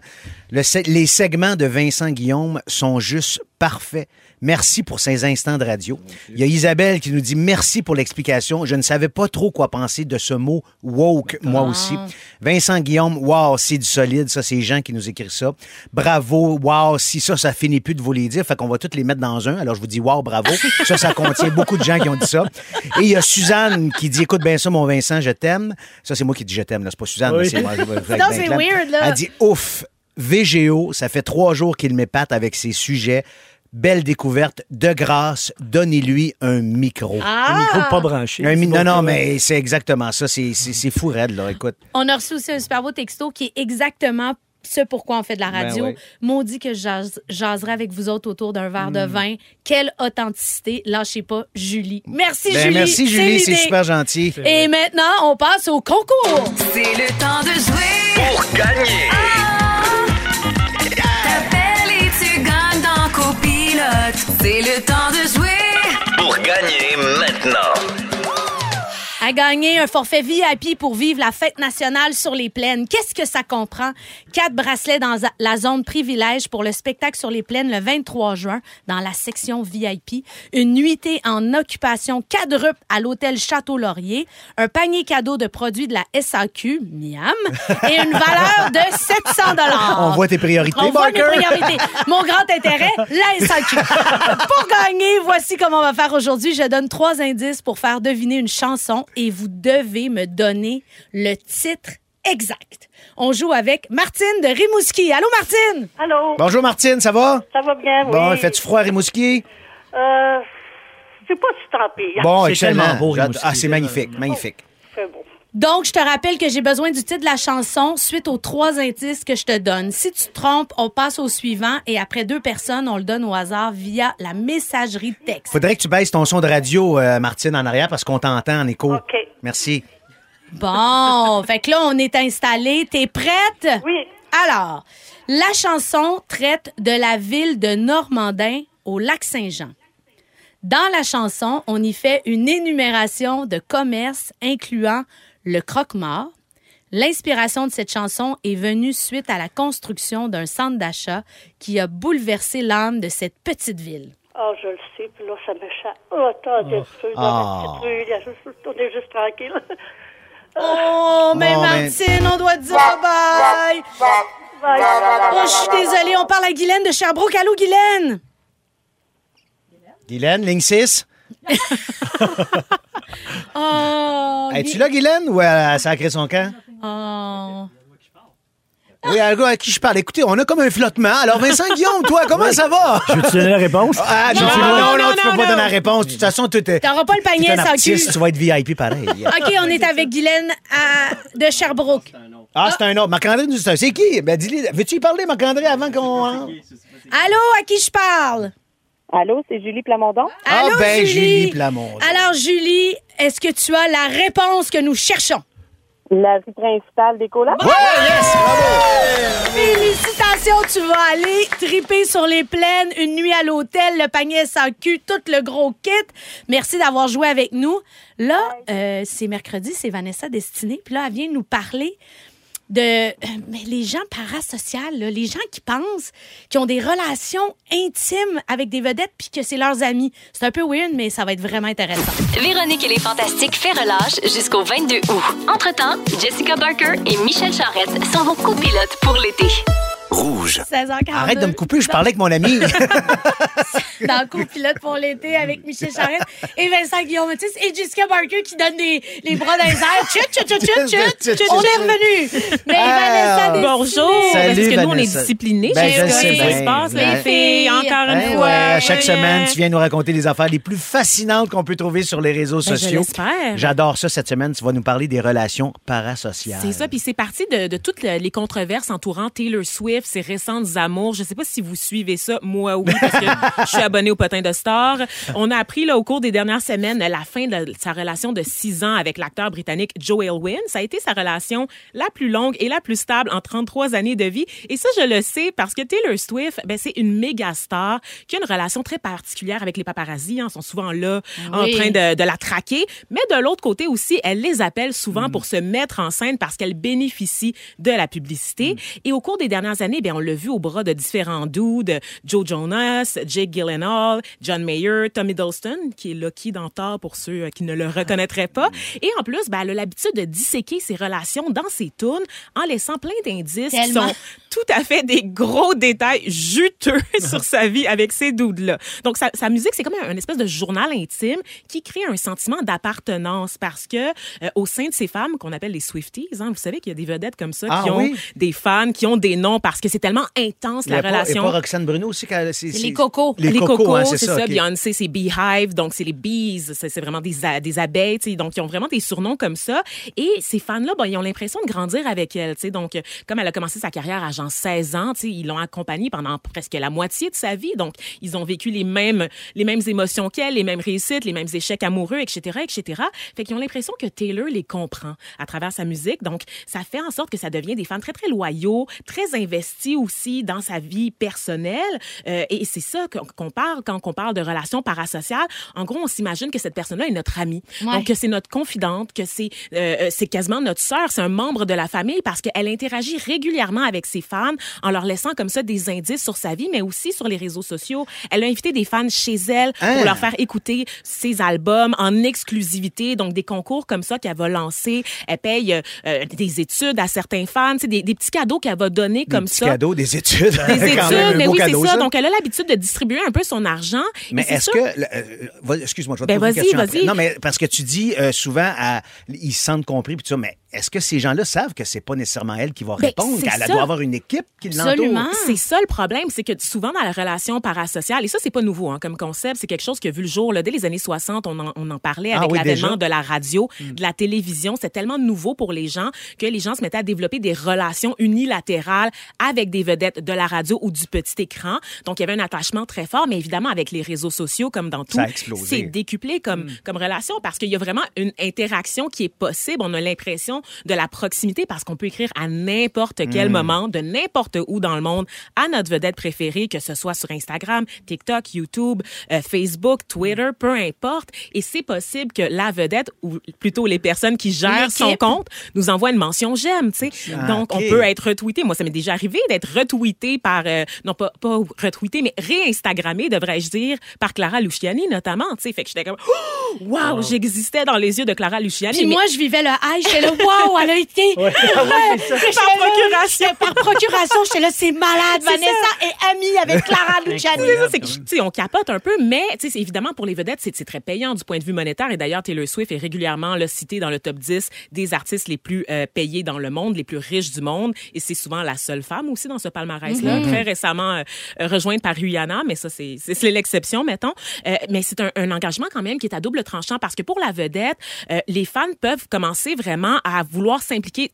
Le les segments de Vincent Guillaume sont juste parfaits. Merci pour ces instants de radio. Il y a Isabelle qui nous dit merci pour l'explication. Je ne savais pas trop quoi penser de ce mot woke, moi aussi. Vincent Guillaume, wow, c'est du solide. Ça, c'est Jean qui nous écrit ça. Bravo, wow, si ça, ça finit plus de vous les dire, fait qu'on va tous les mettre dans un. Alors, je vous dis wow, bravo. Ça, ça contient beaucoup de gens qui ont dit ça. Et il y a Suzanne qui dit, écoute bien ça, mon Vincent, je t'aime. Ça, c'est moi qui dis je t'aime, là. C'est pas Suzanne, Oui. c'est moi. Non, c'est weird, là. Elle dit, ouf, VGO, ça fait trois jours qu'il m'épate avec ses sujets. Belle découverte. De grâce, donnez-lui un micro. Un micro pas branché. Un mi- C'est non, non, mais c'est exactement ça. C'est c'est- c'est fou, raide, là. Écoute. On a reçu aussi un super beau texto qui est exactement ce pourquoi on fait de la radio. Ben oui. Maudit que je jase- jaserai avec vous autres autour d'un verre Hmm. de vin. Quelle authenticité. Lâchez pas, Julie. Merci, Ben, Julie. merci, Julie. C'est l'idée. super gentil. Et maintenant, on passe au concours. C'est le temps de jouer. Pour gagner. C'est le temps de jouer. Pour gagner maintenant. À gagner un forfait VIP pour vivre la fête nationale sur les plaines. Qu'est-ce que ça comprend? Quatre bracelets dans la zone privilège pour le spectacle sur les plaines le 23 juin dans la section VIP. Une nuitée en occupation quadruple à l'hôtel Château-Laurier. Un panier cadeau de produits de la SAQ, miam, et une valeur de 700 On voit tes priorités, on voit mes Barker. priorités. Mon grand intérêt, la SAQ. pour gagner, voici comment on va faire aujourd'hui. Je donne trois indices pour faire deviner une chanson et vous devez me donner le titre exact. On joue avec Martine de Rimouski. Allô, Martine? Allô, Bonjour, Martine, ça va? ça va bien, oui. Bon, il fait-tu froid à Rimouski? Euh, c'est pas si tant pis. Bon, C'est excellent. tellement beau, Rimouski. Ah, c'est magnifique, magnifique. C'est bon. Donc, je te rappelle que j'ai besoin du titre de la chanson suite aux trois indices que je te donne. Si tu te trompes, on passe au suivant et après deux personnes, on le donne au hasard via la messagerie de texte. Faudrait que tu baisses ton son de radio, euh, Martine, en arrière, parce qu'on t'entend en écho. OK. Merci. Bon, fait que là, on est installé. T'es prête? Oui, Alors, la chanson traite de la ville de Normandin au lac Saint-Jean. Dans la chanson, on y fait une énumération de commerces incluant le croque-mort. L'inspiration de cette chanson est venue suite à la construction d'un centre d'achat qui a bouleversé l'âme de cette petite ville. ah, je le sais, puis là, ça me chatte. Oh, attendez, peu, dans Ah. la petite rue, il y a juste- on est juste tranquille. Oh, mais Bon, mais- Martine, on doit dire bye! Bye. Oh, je suis désolée, on parle à Guylaine de Sherbrooke. Allô, Guylaine? Guylaine, ligne 6. Oh, Es-tu là, Guylaine, ou elle a sacré son camp? Oh. Oui, à à qui je parle? Écoutez, on a comme un flottement. Alors, Vincent Guillaume, toi, comment ça va? Je veux te donner la réponse? Ah, je- Non, non, non, non, non, non, tu peux non, pas non. donner la réponse. De toute façon, tu es, T'auras pas le panier un sans cul. tu vas être VIP pareil. OK, on est avec Guylaine à- de Sherbrooke. Ah, c'est un autre. Marc-André nous dit ça. C'est qui? Ben, dis-lui. Veux-tu y parler, Marc-André, avant qu'on. Allô, à qui je parle? Allô, c'est Julie Plamondon? Ah, Allô, ben, Julie. Julie Plamondon. Alors, Julie, est-ce que tu as la réponse que nous cherchons? La rue principale des colocs? Ouais, yes! Bravo! Félicitations, tu vas aller triper sur les plaines, une nuit à l'hôtel, le panier sans cul, tout le gros kit. Merci d'avoir joué avec nous. Là, euh, c'est mercredi, c'est Vanessa Destinée. Puis là, elle vient nous parler de mais les gens parasociales, les gens qui pensent qui ont des relations intimes avec des vedettes puis que c'est leurs amis. C'est un peu weird, mais ça va être vraiment intéressant. Véronique et les Fantastiques fait relâche jusqu'au 22 août. Entre-temps, Jessica Barker et Michel Charrette sont vos copilotes pour l'été. Rouge. 16h42. Arrête de me couper, je parlais avec mon ami. dans le copilote pour l'été avec Michel Charette et Vincent Guillaume Matisse et Jessica Barker qui donne des, les bras dans les airs. Chut, chut, chut, chut, chut. On est revenu. Mais Ah. Vanessa. Bonjour! Salut, Parce que nous, on est disciplinés. Ben, je sais se passe, Ben, les filles? Encore une Hein, fois. ouais, à chaque semaine, tu viens nous raconter les affaires les plus fascinantes qu'on peut trouver sur les réseaux Ben, sociaux. J'adore ça cette semaine. Tu vas nous parler des relations parasociales. C'est ça, puis c'est parti de, de toutes le- les controverses entourant Taylor Swift, ses récentes amours. Je sais pas si vous suivez ça, moi oui, parce que je suis abonnée au potin de Star. On a appris là au cours des dernières semaines la fin de sa relation de six ans avec l'acteur britannique Joe Elwyn. Ça a été sa relation la plus longue et la plus stable en 33 années de vie. Et ça, je le sais parce que Taylor Swift, ben, c'est une méga star qui a une relation très particulière avec les paparazzis. Hein, Ils sont souvent là en train de, de la traquer. Mais de l'autre côté aussi, elle les appelle souvent pour se mettre en scène parce qu'elle bénéficie de la publicité. Et au cours des dernières années, bien, on l'a vu au bras de différents dudes, Joe Jonas, Jake Gyllenhaal, John Mayer, Tom Hiddleston, qui est Loki dans Thor pour ceux euh, qui ne le reconnaîtraient pas. Et en plus, ben, elle a l'habitude de disséquer ses relations dans ses tunes en laissant plein d'indices qui sont tout à fait des gros détails juteux sur sa vie avec ces dudes-là. Donc, sa, sa musique, c'est comme un, une espèce de journal intime qui crée un sentiment d'appartenance parce que euh, au sein de ces femmes qu'on appelle les Swifties, hein, vous savez qu'il y a des vedettes comme ça Ah qui ont oui? des fans, qui ont des noms parce que c'est tellement intense la pas, relation. pas Roxane Bruno aussi? c'est- Les cocos. Les, Les cocos, hein, c'est ça. ok. Beyoncé, c'est Beehive, donc c'est les bees, c'est vraiment des, des abeilles, donc ils ont vraiment des surnoms comme ça. Et ces fans-là, ben, ils ont l'impression de grandir avec elle, donc euh, comme elle a commencé sa carrière à genre 16 ans, ils l'ont accompagnée pendant presque la moitié de sa vie, donc ils ont vécu les mêmes les mêmes émotions qu'elle, les mêmes réussites, les mêmes échecs amoureux, etc., etc. Fait qu'ils ont l'impression que Taylor les comprend à travers sa musique, donc ça fait en sorte que ça devient des fans très très loyaux, très investis aussi dans sa vie personnelle, Euh, et c'est ça qu'on parle quand on parle de relations parasociales. En gros, on s'imagine que cette personne-là est notre amie, Ouais. donc que c'est notre confidente, que c'est euh, euh, c'est quasiment notre sœur, c'est un membre de la famille parce qu'elle interagit régulièrement avec ses fans en leur laissant comme ça des indices sur sa vie, mais aussi sur les réseaux sociaux. Elle a invité des fans chez elle Hein? pour leur faire écouter ses albums en exclusivité, donc des concours comme ça qu'elle va lancer. Elle paye euh, des études à certains fans, tu des, des petits cadeaux qu'elle va donner comme Des petits ça. cadeaux, des études. Des même, études, un mais oui, c'est ça. Donc, elle a l'habitude de distribuer un peu son argent. Mais est-ce que. euh, Excuse-moi, je vais te Ben, poser une question vas-y. après. Non, mais parce que tu dis euh, souvent, à- ils se sentent compris, puis tout ça, mais est-ce que ces gens-là savent que c'est pas nécessairement elle qui va Ben, répondre, qu'elle doit avoir une équipe qui l'entoure? Absolument. C'est ça le problème, c'est que souvent dans la relation parasociale, et ça c'est pas nouveau hein, comme concept, c'est quelque chose qui a vu le jour là, dès les années 60, on en, on en parlait Ah avec oui, l'avènement de la radio, de la télévision, c'est tellement nouveau pour les gens que les gens se mettaient à développer des relations unilatérales avec des vedettes de la radio ou du petit écran. Donc il y avait un attachement très fort, mais évidemment avec les réseaux sociaux comme dans tout, Ça a explosé. c'est décuplé comme comme relation parce qu'il y a vraiment une interaction qui est possible, on a l'impression de la proximité parce qu'on peut écrire à n'importe quel moment, de n'importe où dans le monde, à notre vedette préférée, que ce soit sur Instagram, TikTok, YouTube, euh, Facebook, Twitter, peu importe. Et c'est possible que la vedette, ou plutôt les personnes qui gèrent son compte, nous envoient une mention j'aime, tu sais. Ah, Donc, on peut être retweeté. Moi, ça m'est déjà arrivé d'être retweeté par, euh, non pas, pas retweeté, mais réinstagrammé, devrais-je dire, par Clara Luciani, notamment, tu sais. Fait que j'étais comme, oh, wow, j'existais dans les yeux de Clara Luciani. Puis mais- moi, je vivais le high. J'étais là, wow, elle a été. Ouais. J'étais Par là, procuration. Par procuration, j'étais là, c'est malade. C'est Vanessa est amie avec Clara Luciani. C'est ça, c'est que, tu sais, on capote un peu, mais tu sais, c'est évidemment pour les vedettes, c'est c'est très payant du point de vue monétaire. Et d'ailleurs, Taylor Swift est régulièrement là, citée dans le top 10 des artistes les plus euh, payés dans le monde, les plus riches du monde. Et c'est souvent la seule femme aussi dans ce palmarès-là. Très récemment euh, rejointe par Rihanna, mais ça, c'est c'est- c'est l'exception, mettons. Euh, mais c'est un, un engagement quand même qui est à double tranchant parce que pour la vedette, euh, les fans peuvent commencer vraiment à vouloir s'impliquer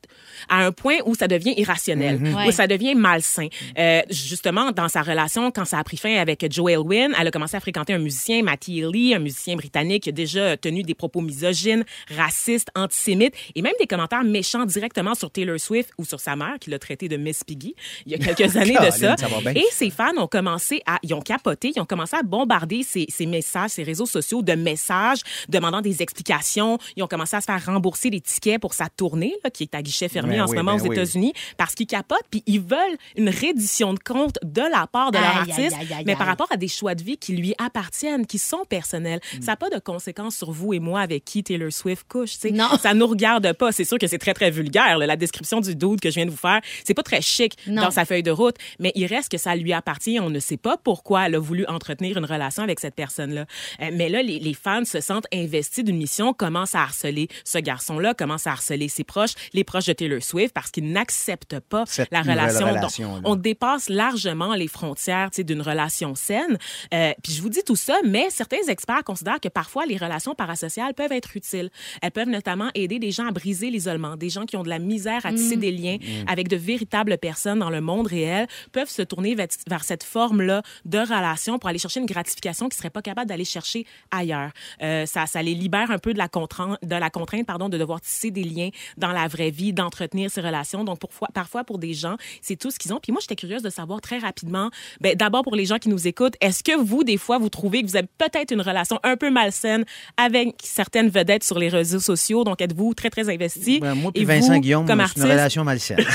à un point où ça devient irrationnel, où Ouais. ça devient malsain. Euh, justement, dans sa relation, quand ça a pris fin avec Joe Elwyn, elle a commencé à fréquenter un musicien, Matty Healy, un musicien britannique qui a déjà tenu des propos misogynes, racistes, antisémites et même des commentaires méchants directement sur Taylor Swift ou sur sa mère, qui l'a traité de Miss Piggy il y a quelques années de ça. Et ses fans ont commencé à, ils ont capoté, ils ont commencé à bombarder ses, ses messages, ses réseaux sociaux de messages demandant des explications. Ils ont commencé à se faire rembourser des tickets pour sa tournée, là, qui est à guichet fermé Ben en ce moment ben aux oui. États-Unis, parce qu'ils capotent, puis ils veulent une reddition de compte de la part de leur Aïe, aïe, artiste, aïe, aïe, mais par rapport à des choix de vie qui lui appartiennent, qui sont personnels. Mm. Ça n'a pas de conséquences sur vous et moi avec qui Taylor Swift couche. tu sais. Non. Ça nous regarde pas. C'est sûr que c'est très, très vulgaire. là. La description du dude que je viens de vous faire, c'est pas très chic Non. dans sa feuille de route, mais il reste que ça lui appartient. On ne sait pas pourquoi elle a voulu entretenir une relation avec cette personne-là. Euh, mais là, les, les fans se sentent investis d'une mission, commencent à harceler ce garçon-là, commencent à harceler ses proches, les proches de Taylor Swift, parce qu'ils n'acceptent pas Cette la relation. Donc, on dépasse largement les frontières tu sais, d'une relation saine. Euh, puis je vous dis tout ça, mais certains experts considèrent que parfois les relations parasociales peuvent être utiles. Elles peuvent notamment aider des gens à briser l'isolement, des gens qui ont de la misère à tisser des liens avec de véritables personnes dans le monde réel peuvent se tourner vers, vers cette forme-là de relation pour aller chercher une gratification qu'ils seraient pas capables d'aller chercher ailleurs. Euh, ça, ça les libère un peu de la contrainte, de la contrainte pardon, de devoir tisser des liens dans la vraie vie, d'entretenir ces relations. Donc parfois, parfois pour des gens, c'est tout ce qu'ils ont. Puis moi, j'étais curieuse de savoir très rapidement. Ben, d'abord pour les gens qui nous écoutent, est-ce que vous des fois vous trouvez que vous avez peut-être une relation un peu malsaine avec certaines vedettes sur les réseaux sociaux? Donc êtes-vous très très investi Ben, moi Et puis Vincent vous, Guillaume, comme artiste, une relation malsaine.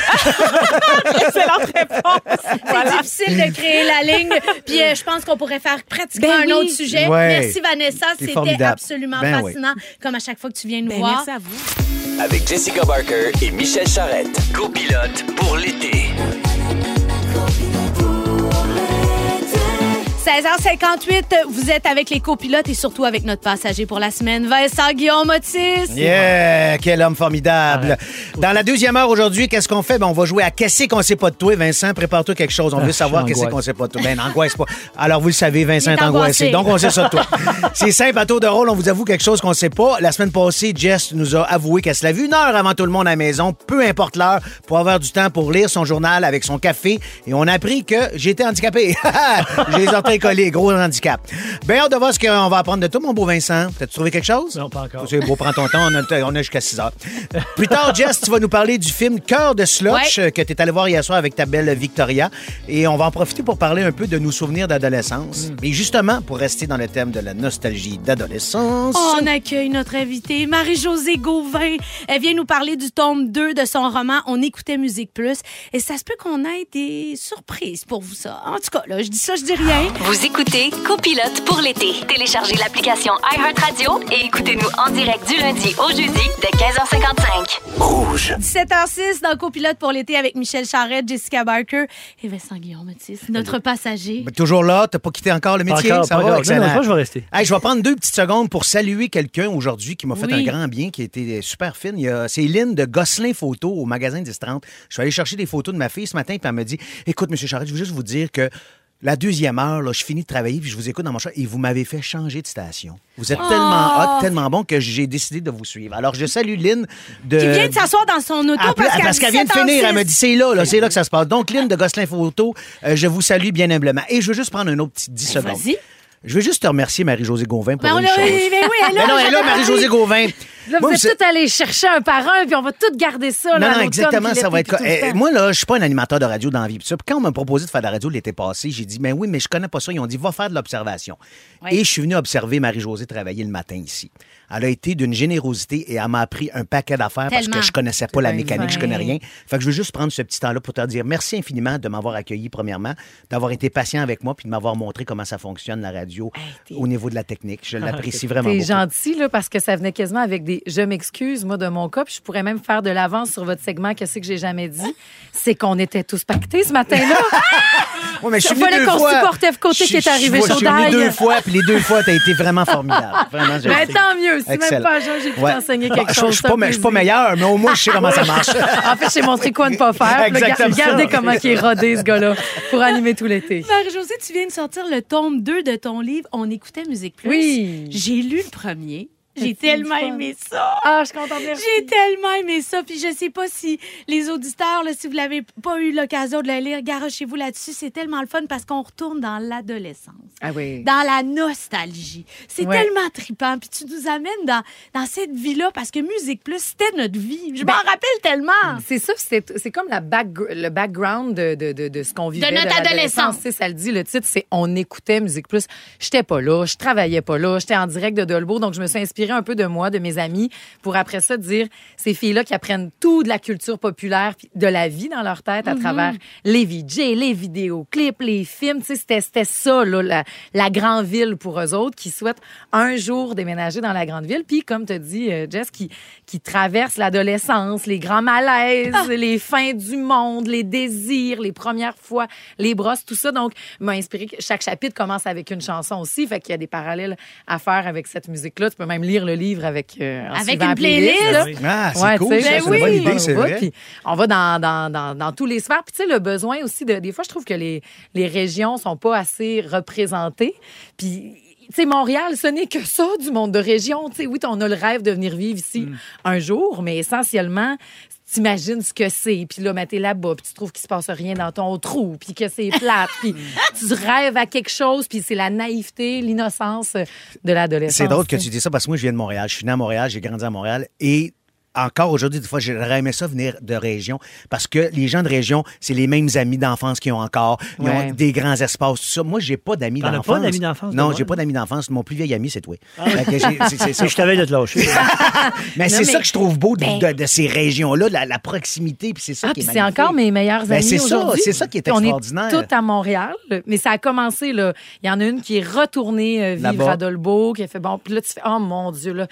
excellente réponse. C'est difficile de créer la ligne. Puis euh, je pense qu'on pourrait faire pratiquement Ben un oui. autre sujet. Ouais. Merci Vanessa, c'était absolument Ben oui. fascinant. Comme à chaque fois que tu viens nous Ben, voir. merci à vous. Avec Jessica Barker et Michel Charrette. Copilote pour l'été. 16h58, vous êtes avec les copilotes et surtout avec notre passager pour la semaine, Vincent Guillaume Otis. Yeah, quel homme formidable. Dans la deuxième heure aujourd'hui, qu'est-ce qu'on fait? Ben, on va jouer à Qu'est-ce qu'on sait pas de toi, Vincent. Prépare-toi quelque chose. On Ah, veut je savoir qu'est-ce qu'on sait pas de toi. Ben, n'angoisse pas. Alors, vous le savez, Vincent est angoissé. angoissé. Donc, on sait ça de toi. C'est simple, à tour de rôle, on vous avoue quelque chose qu'on sait pas. La semaine passée, Jess nous a avoué qu'elle se l'a vu une heure avant tout le monde à la maison, peu importe l'heure, pour avoir du temps pour lire son journal avec son café. Et on a appris que j'étais handicapé. J'ai les orteils collés, gros handicap. Ben, hâte de voir ce qu'on va apprendre de toi, mon beau Vincent. T'as-tu trouvé quelque chose? Non, pas encore. C'est beau, prends ton temps, on a, on a jusqu'à 6 heures. Plus tard, Jess, tu vas nous parler du film Cœur de Slotch Ouais. euh, que tu es allé voir hier soir avec ta belle Victoria. Et on va en profiter pour parler un peu de nos souvenirs d'adolescence. Mm. Et justement, pour rester dans le thème de la nostalgie d'adolescence. Oh, on accueille notre invitée, Marie-Josée Gauvin. Elle vient nous parler du tome 2 de son roman On écoutait Musique Plus. Et ça se peut qu'on ait des surprises pour vous, ça. En tout cas, là, je dis ça, je dis rien. Vous écoutez Copilote pour l'été. Téléchargez l'application iHeartRadio et écoutez-nous en direct du lundi au jeudi dès 15h55. Rouge. 17h06 dans Copilote pour l'été avec Michel Charrette, Jessica Barker et Vincent Guillaume Otis, notre passager. Ben, toujours là, t'as pas quitté encore le Pas métier? encore, ça pas va? encore. Excellent. non, je pense que je vais rester. Hey, je vais prendre deux petites secondes pour saluer quelqu'un aujourd'hui qui m'a fait Oui. un grand bien, qui a été super fine. Il y a- C'est Lynn de Gosselin Photo au magasin 1030. Je suis allé chercher des photos de ma fille ce matin, puis elle me dit Écoute, M. Charette, je veux juste vous dire que la deuxième heure, là, je finis de travailler, puis je vous écoute dans mon chat, et vous m'avez fait changer de station. Vous êtes tellement hot, tellement bon que j'ai décidé de vous suivre. Alors, je salue Lynn de. Qui vient de s'asseoir dans son auto parce qu'elle vient de 17h06. finir, elle me dit c'est là, là c'est là que ça se passe. Donc, Lynn de Gosselin Photo, euh, je vous salue bien humblement. Et je veux juste prendre un autre petit 10 secondes. Ben. Je veux juste te remercier, Marie-Josée Gauvin, pour Ben, une chose. oui, ben oui, elle est là, Ben non, elle est là, Marie-Josée Gauvin. Là, vous êtes tous allés chercher un par un, puis on va tout garder ça. non, là, non, l'automne, exactement, ça va être. Eh, moi, là, je suis pas un animateur de radio dans la vie. Puis ça, quand on m'a proposé de faire de la radio l'été passé, j'ai dit, mais oui, mais je connais pas ça. Ils ont dit, va faire de l'observation. Et je suis venu observer Marie-Josée travailler le matin ici. Elle a été d'une générosité et elle m'a appris un paquet d'affaires parce que je connaissais pas la mécanique, je connais rien. Fait que je veux juste prendre ce petit temps-là pour te dire merci infiniment de m'avoir accueilli, premièrement, d'avoir été patient avec moi puis de m'avoir montré comment ça fonctionne, la radio, au niveau de la technique. Je l'apprécie vraiment T'es beaucoup. gentil, là, parce que ça venait quasiment avec des je m'excuse, moi, de mon cas. Puis je pourrais même faire de l'avance sur votre segment. Qu'est-ce que j'ai jamais dit? C'est qu'on était tous pactés ce matin-là. Ouais, mais je suis fallait qu'on fois. supporte F. Côté Je- qui est arrivé je- Je suis venu deux fois, puis les deux fois, t'as été vraiment formidable. Vraiment, Mais tant mieux. Même Excellent. pas Jean, j'ai pu Ouais. t'enseigner quelque je- chose. Je suis pas, pas meilleur, mais au moins, je sais comment ça marche. En fait, j'ai montré quoi ne pas faire. Exactement Regardez comment il est rodé, ce gars-là, pour animer tout l'été. Marie-Josée, tu viens de sortir le tome 2 de ton livre On écoutait Musique Plus. Oui. J'ai lu le premier. J'ai C'est tellement aimé ça. Ah, je suis contente. J'ai tellement aimé ça. Puis je sais pas si les auditeurs, là, si vous l'avez pas eu l'occasion de le lire, garochez-vous là-dessus. C'est tellement le fun parce qu'on retourne dans l'adolescence. Ah oui. Dans la nostalgie. C'est Ouais. tellement trippant. Puis tu nous amènes dans, dans cette vie-là parce que Musique Plus, c'était notre vie. Je Ben, m'en rappelle tellement. C'est ça, c'est c'est comme la back, le background de, de, de, de ce qu'on vivait. notre l'adolescence. adolescence. Sais, Ça le dit, le titre, c'est On écoutait Musique Plus. J'étais pas là, je travaillais pas là, j'étais en direct de Dolbeau, donc je me suis inspirée un peu de moi, de mes amis, pour après ça dire ces filles-là qui apprennent tout de la culture populaire, puis de la vie dans leur tête à travers les VJ, les vidéoclips, les films. Tu sais, c'était, c'était ça, là, la, la grande ville pour eux autres qui souhaitent un jour déménager dans la grande ville. Puis, comme tu dit, euh, Jess, qui, qui traverse l'adolescence, les grands malaises, les fins du monde, les désirs, les premières fois, les brosses, tout ça. Donc, m'a inspiré. que Chaque chapitre commence avec une chanson aussi. Fait qu'il y a des parallèles à faire avec cette musique-là. Tu peux même lire le livre avec, euh, en Avec une la playlist, playlist. Oui. Ah, c'est Ouais, cool, ça. sais, C'est une bonne idée, c'est on va, vrai. puis on va dans, dans, dans, dans tous les sphères. Puis, tu sais, le besoin aussi de. Des fois, je trouve que les, les régions sont pas assez représentées. Puis. Tu sais, Montréal, ce n'est que ça du monde de région. Tu sais, oui, on a le rêve de venir vivre ici Mm. un jour, mais essentiellement, t'imagines ce que c'est. Puis là, ben, t'es là-bas, puis tu trouves qu'il se passe rien dans ton trou, puis que c'est plate, puis tu rêves à quelque chose, puis c'est la naïveté, l'innocence de l'adolescence. C'est drôle que tu dis ça parce que moi, je viens de Montréal. Je suis né à Montréal, j'ai grandi à Montréal et encore aujourd'hui, des fois, j'aurais aimé ça venir de région parce que les gens de région, c'est les mêmes amis d'enfance qu'ils ont encore. Ils Ouais. ont des grands espaces, tout ça. Moi, j'ai pas d'amis d'enfance. pas d'amis d'enfance, Non, j'ai pas d'amis d'enfance. Mon plus vieil ami, c'est toi. J'ai- c'est- c'est ça. Si je t'avais de te lâcher. Mais c'est mais- ça que je trouve beau de, Ben- de- de ces régions-là, la, la proximité, puis c'est ça Ah, qui est c'est encore mes meilleurs Ben, amis c'est ça, c'est ça qui est Puis on extraordinaire. est toutes à Montréal, mais ça a commencé là. Il y en a une qui est retournée euh, vivre Là-bas. à Dolbeau, qui a fait bon. Puis là tu fais oh mon dieu là,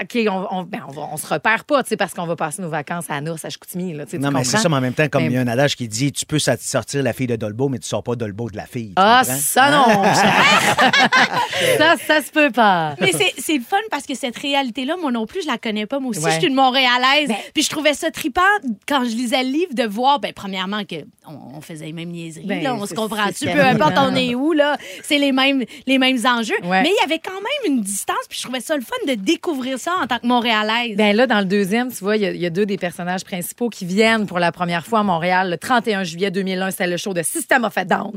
ok on on, ben, on, va- on se repère pas, tu sais, parce qu'on va passer nos vacances à Nours, à Chicoutimi là. Non, mais c'est ça, mais en même temps, comme Mais- il y a un adage qui dit tu peux sortir la fille de Dolbeau, mais tu sors pas Dolbeau de la fille. Ah ça non, ça ça se peut pas. Mais c'est c'est le fun parce que cette réalité-là, moi non plus, je la connais pas. Moi aussi, Ouais. je suis une Montréalaise. Ben- Puis je trouvais ça trippant quand je lisais le livre de voir, ben, premièrement, que on, on faisait les mêmes niaiseries. Ben, là, on se comprend-tu? Peu importe on est où, là, c'est les mêmes, les mêmes enjeux. Ouais. Mais il y avait quand même une distance, puis je trouvais ça le fun de découvrir ça en tant que Montréalaise. Ben là, dans le deuxième, tu vois, il y, a- il y a deux des personnages principaux qui viennent pour la première fois à Montréal le 31 juillet 2001. C'était le show de System of a Down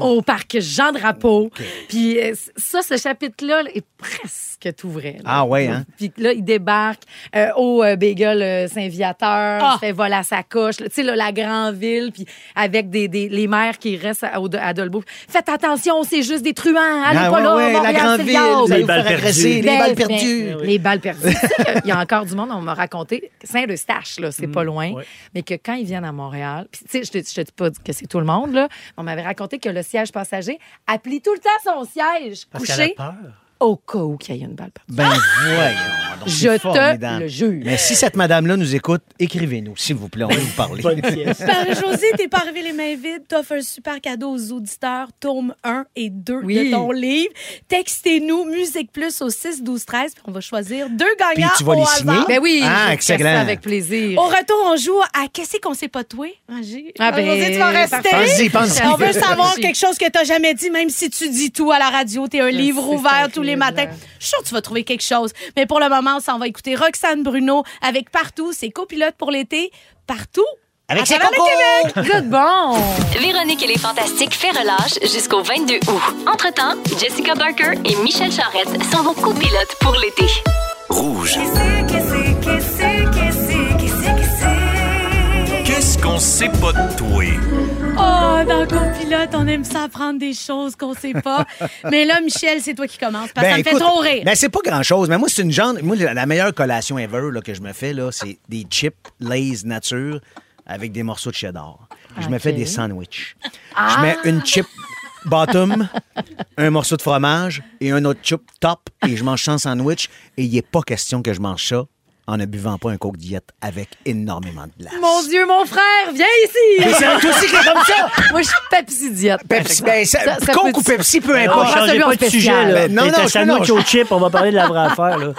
au parc Jean Drapeau. Puis euh, ça, ce chapitre-là est presque tout vrai. là. Ah ouais, hein? Puis là, il débarque euh, au euh, Bagel euh, Saint-Viateur, Ah! il fait voler à sa coche. Tu sais, la grande ville, puis avec des, des, les maires qui restent à, à Dolbeau. Faites attention, c'est juste des truands. Allez Ah, pas ouais, là, ouais, la Montréal, grande c'est le ville, diable. vous allez Les vous balles faire agresser, les Ben, balles ben, perdues. Les balles perdues. Qu'il y a encore du monde, on m'a raconté, Saint-Eustache, là, c'est pas loin, ouais. mais que quand ils viennent à Montréal, puis tu sais, je te, je te dis pas que c'est tout le monde, là, on m'avait raconté que le siège passager applique tout le temps son siège Parce a couché peur. au cas où qu'il y ait une balle perdue. Ben voyons. Je c'est te formidable. le jure. Mais si cette madame-là nous écoute, écrivez-nous, s'il vous plaît, on va vous parler. Marie-Josée, t'es pas arrivée les mains vides. T'offres un super cadeau aux auditeurs, tome 1 et 2 Oui. de ton livre. Textez-nous Musique Plus au 6 12 13 puis on va choisir deux gagnants Puis tu vas au les hasard. signer? Ben oui, Ah, je vais excellent. faire ça avec plaisir. Au retour, on joue à Qu'est-ce qu'on sait pas toi? Magie. Ah, ben, Marie-Josée, tu vas rester. Pense-y, pense-y. On veut savoir quelque chose que t'as jamais dit, même si tu dis tout à la radio. T'es un livre sais, ouvert tous les incroyable. matins. Je suis sûre que tu vas trouver quelque chose. Mais pour le moment, on s'en va écouter Roxane Bruno avec Partout. C'est copilote pour l'été. Partout. Avec à ses le! Québec. Good bon! Véronique et les Fantastiques fait relâche jusqu'au 22 août. Entre-temps, Jessica Barker et Michel Charrette sont vos copilotes pour l'été. Rouge. Qu'est-ce qu'on sait pas de toi? Oh, dans copilote, on aime ça apprendre des choses qu'on sait pas. Mais là, Michel, c'est toi qui commences parce que ça me fait trop rire. Ben, c'est pas grand-chose. Mais moi, c'est une genre. Moi, la meilleure collation ever là, que je me fais, là, c'est des chips Lay's nature avec des morceaux de cheddar. Je me fais des sandwichs. Je mets une chip bottom, un morceau de fromage et un autre chip top et je mange ça en sandwich. Et il n'est pas question que je mange ça en ne buvant pas un coke diète avec énormément de glace. Mon Dieu, mon frère, viens Mais ici! c'est toi aussi qui est comme ça! Moi, je suis Pepsi diète. Pepsi, ben, ça- Ça- ça coke peut- ou Pepsi, peu On importe. va en pas de sujet, là. Ben, non, T'es non, un je- sandwich non, au chip, on va parler de la vraie affaire, là.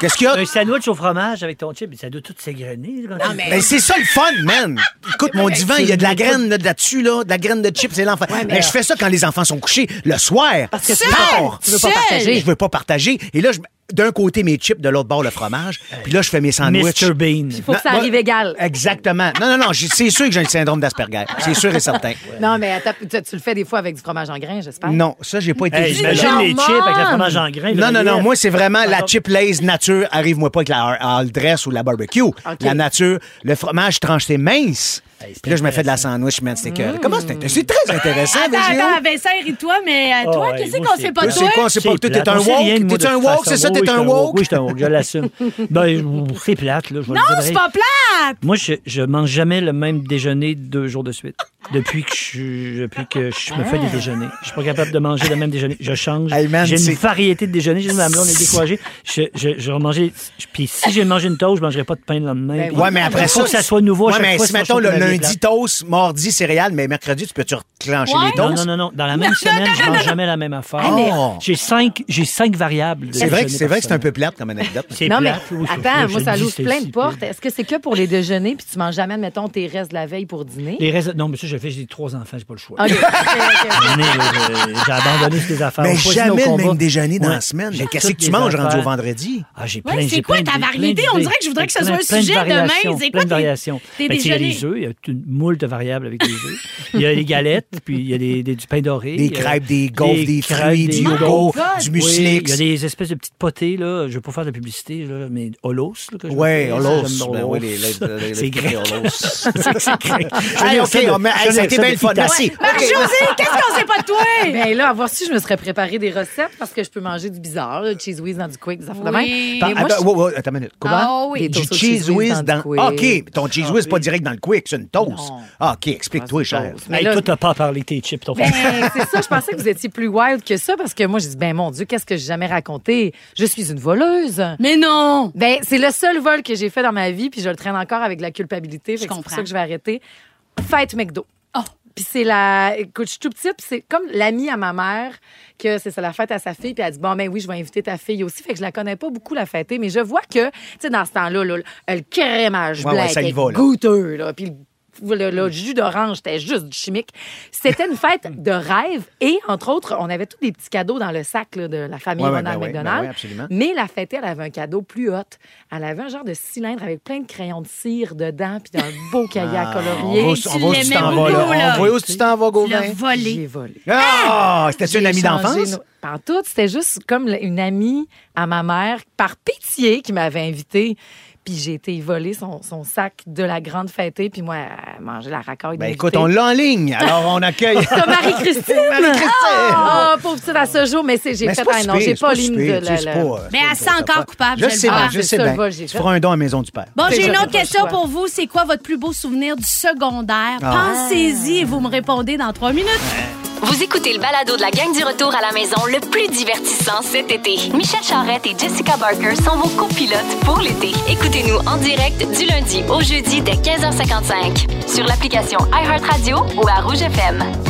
Qu'est-ce qu'il y a? Un sandwich au fromage avec ton chip, ça doit tout s'égrener. là, quand tu- Ben, c'est ça le fun, man. Écoute, mon divan, il y a de la graine là, là-dessus, là, de la graine de chips, c'est l'enfant. mais- mais je fais ça quand les enfants sont couchés, le soir. Parce que tu Tard. veux pas- tu veux pas partager. Je veux pas partager. Et là, je- d'un côté, mes chips, de l'autre bord, le fromage. Puis là, je fais mes sandwichs. Mr. Bean. Il faut que ça arrive égal. Exactement. Non, non, non, c'est sûr que j'ai le syndrome d'Asperger. C'est sûr et certain. Non, mais attends, tu, tu le fais des fois avec du fromage en grain, j'espère. Non, ça, j'ai pas été Hey. J'imagine les chips avec le fromage en grain. Non, non, non. Moi, c'est vraiment la chip Lay's nature. Arrive-moi pas avec la all dress ou la barbecue. La nature, le fromage tranché mince. Hey, Puis là, je me fais de la sandwich, man, c'était que. Comment c'était? C'est très intéressant, Attends, attends, Vincent, ris-toi, mais euh, toi, ouais, qu'est-ce qu'on c'est sait pas de C'est toi? quoi? C'est pas que toi, t'es un woke? T'es un woke? C'est ça, t'es un woke? Oui, je suis un woke, je l'assume. ben, c'est plate, là. Non, c'est pas plate! Moi, je, je mange jamais le même déjeuner deux jours de suite. Depuis que je, depuis que je me fais des déjeuners. Je suis pas capable de manger le même déjeuner. Je change. Hey, J'ai une c'est- variété de déjeuners. J'ai dit, on est découragé. Je, je, je vais manger. Puis si j'ai mangé une toast, je mangerai pas de pain le lendemain. Ben Ouais, mais après il faut ça. que ça soit nouveau Ouais, chaque mais fois, si, mettons, le lundi, toast, mardi, céréales, mais mercredi, tu peux-tu reclencher Ouais. les Non, toasts? non, non, non. Dans la même semaine, je mange jamais la même affaire. Oh. J'ai cinq, j'ai cinq variables. de C'est vrai, que- déjeuner c'est vrai que c'est un peu plate comme anecdote. semaine. C'est Non, mais plate, oui, je- attends, je moi, le ça dis, l'ouvre c'est plein de si portes. pire. Est-ce que c'est que pour les déjeuners puis tu manges jamais, mettons, tes restes de la veille pour dîner? Les restes, non, mais ça, je le fais, j'ai trois enfants, j'ai pas le choix. OK, OK, OK. J'ai abandonné ces affaires. Mais On choisit jamais le combats. même déjeuner dans Ouais. la semaine. J'ai Mais qu'est-ce que tu les manges rendu au affaires. vendredi? Ah, j'ai Ouais, plein, c'est j'ai quoi plein ta d'idées, variété? plein On dirait que je voudrais que ce Plein- soit un plein de sujet demain. variations, C'est plein quoi de tes- variations. tes Ben, tu sais, il y a déjeuners? les œufs, il y a une moult variables avec des œufs. Il y a les galettes, puis il y a des, des- du pain doré. Des crêpes, des gaufres, des fruits, des du yogourt, God! du Oui, muslix. il y a des espèces de petites potées, là. Je vais pas faire de publicité, là, mais holos. J'aime Ben Olos. oui, les- les- les- C'est grec. C'est grec. Allez, OK, ça de- on met- ça a été bien de le fun. Italie. Merci. Marie-Josée, qu'est-ce qu'on sait pas de toi? Ben là, à voir si je me serais préparé des recettes parce que je peux manger du bizarre, le cheese whiz dans du quick, des affaires de même. Oui. Mais moi, Attends, attends une minute. Comment? Ah oui. Des Du cheese whiz dans. du quick. OK, ton cheese whiz, pas direct dans le quick, c'est une Non. Ah, OK, explique-toi, cher. toast. Mais Hey, là- toi, t'as pas parlé tes chips, ton Ben, c'est ça, je pensais que vous étiez plus wild que ça parce que moi, j'ai dit, ben mon Dieu, qu'est-ce que j'ai jamais raconté? Je suis une voleuse. Mais non! Ben, c'est le seul vol que j'ai fait dans ma vie, puis je le traîne encore avec la culpabilité. Je que C'est comprends. pour ça que je vais arrêter. Fête McDo. Oh. Puis c'est la. Écoute, je suis tout petite, puis c'est comme l'amie à ma mère, que c'est ça, la fête à sa fille, puis elle dit Bon, ben oui, je vais inviter ta fille aussi. Fait que je la connais pas beaucoup, la fêter, mais je vois que, tu sais, dans ce temps-là, là, le crémage Ouais, blanc ouais, ça y était va, là. goûteux, là. Puis le, le- le jus d'orange, c'était juste du chimique. C'était une fête de rêve et, entre autres, on avait tous des petits cadeaux dans le sac là, de la famille Ouais, ouais, Ronald ben ben McDonald. absolument. Mais la fêtée, elle avait un cadeau plus hot. Elle avait un genre de cylindre avec plein de crayons de cire dedans, puis un beau cahier à Ah, colorier. On va, tu on va où tu l'aimais t'en vas, là. beaucoup, là. On va où tu t'en vas, Tu Gauvin? volé. J'ai volé. Ah! C'était-tu une J'ai amie changé d'enfance? nos- Pas en tout, c'était juste comme une amie à ma mère, par pitié, qui m'avait invitée. Puis j'ai été voler son, son sac de la grande fêtée, puis moi, manger la racaille Ben écoute, on l'a en ligne. Alors, on accueille. Marie-Christine! Marie-Christine! Ah, pauvre petite à ce jour, mais c'est, j'ai Mais fait un non, j'ai pas l'hymne de la. Mais elle sent pas- encore coupable, Je je le sais vois. bien, Ah, je sais bien. Tu feras un don à la maison du père. Bon, j'ai une autre question pour vous. C'est quoi votre plus beau souvenir du secondaire? Pensez-y et vous me répondez dans trois minutes. Vous écoutez le balado de la gang du retour à la maison le plus divertissant cet été. Michel Charrette et Jessica Barker sont vos copilotes pour l'été. Écoutez-nous en direct du lundi au jeudi dès 15h55 sur l'application iHeartRadio ou à Rouge FM.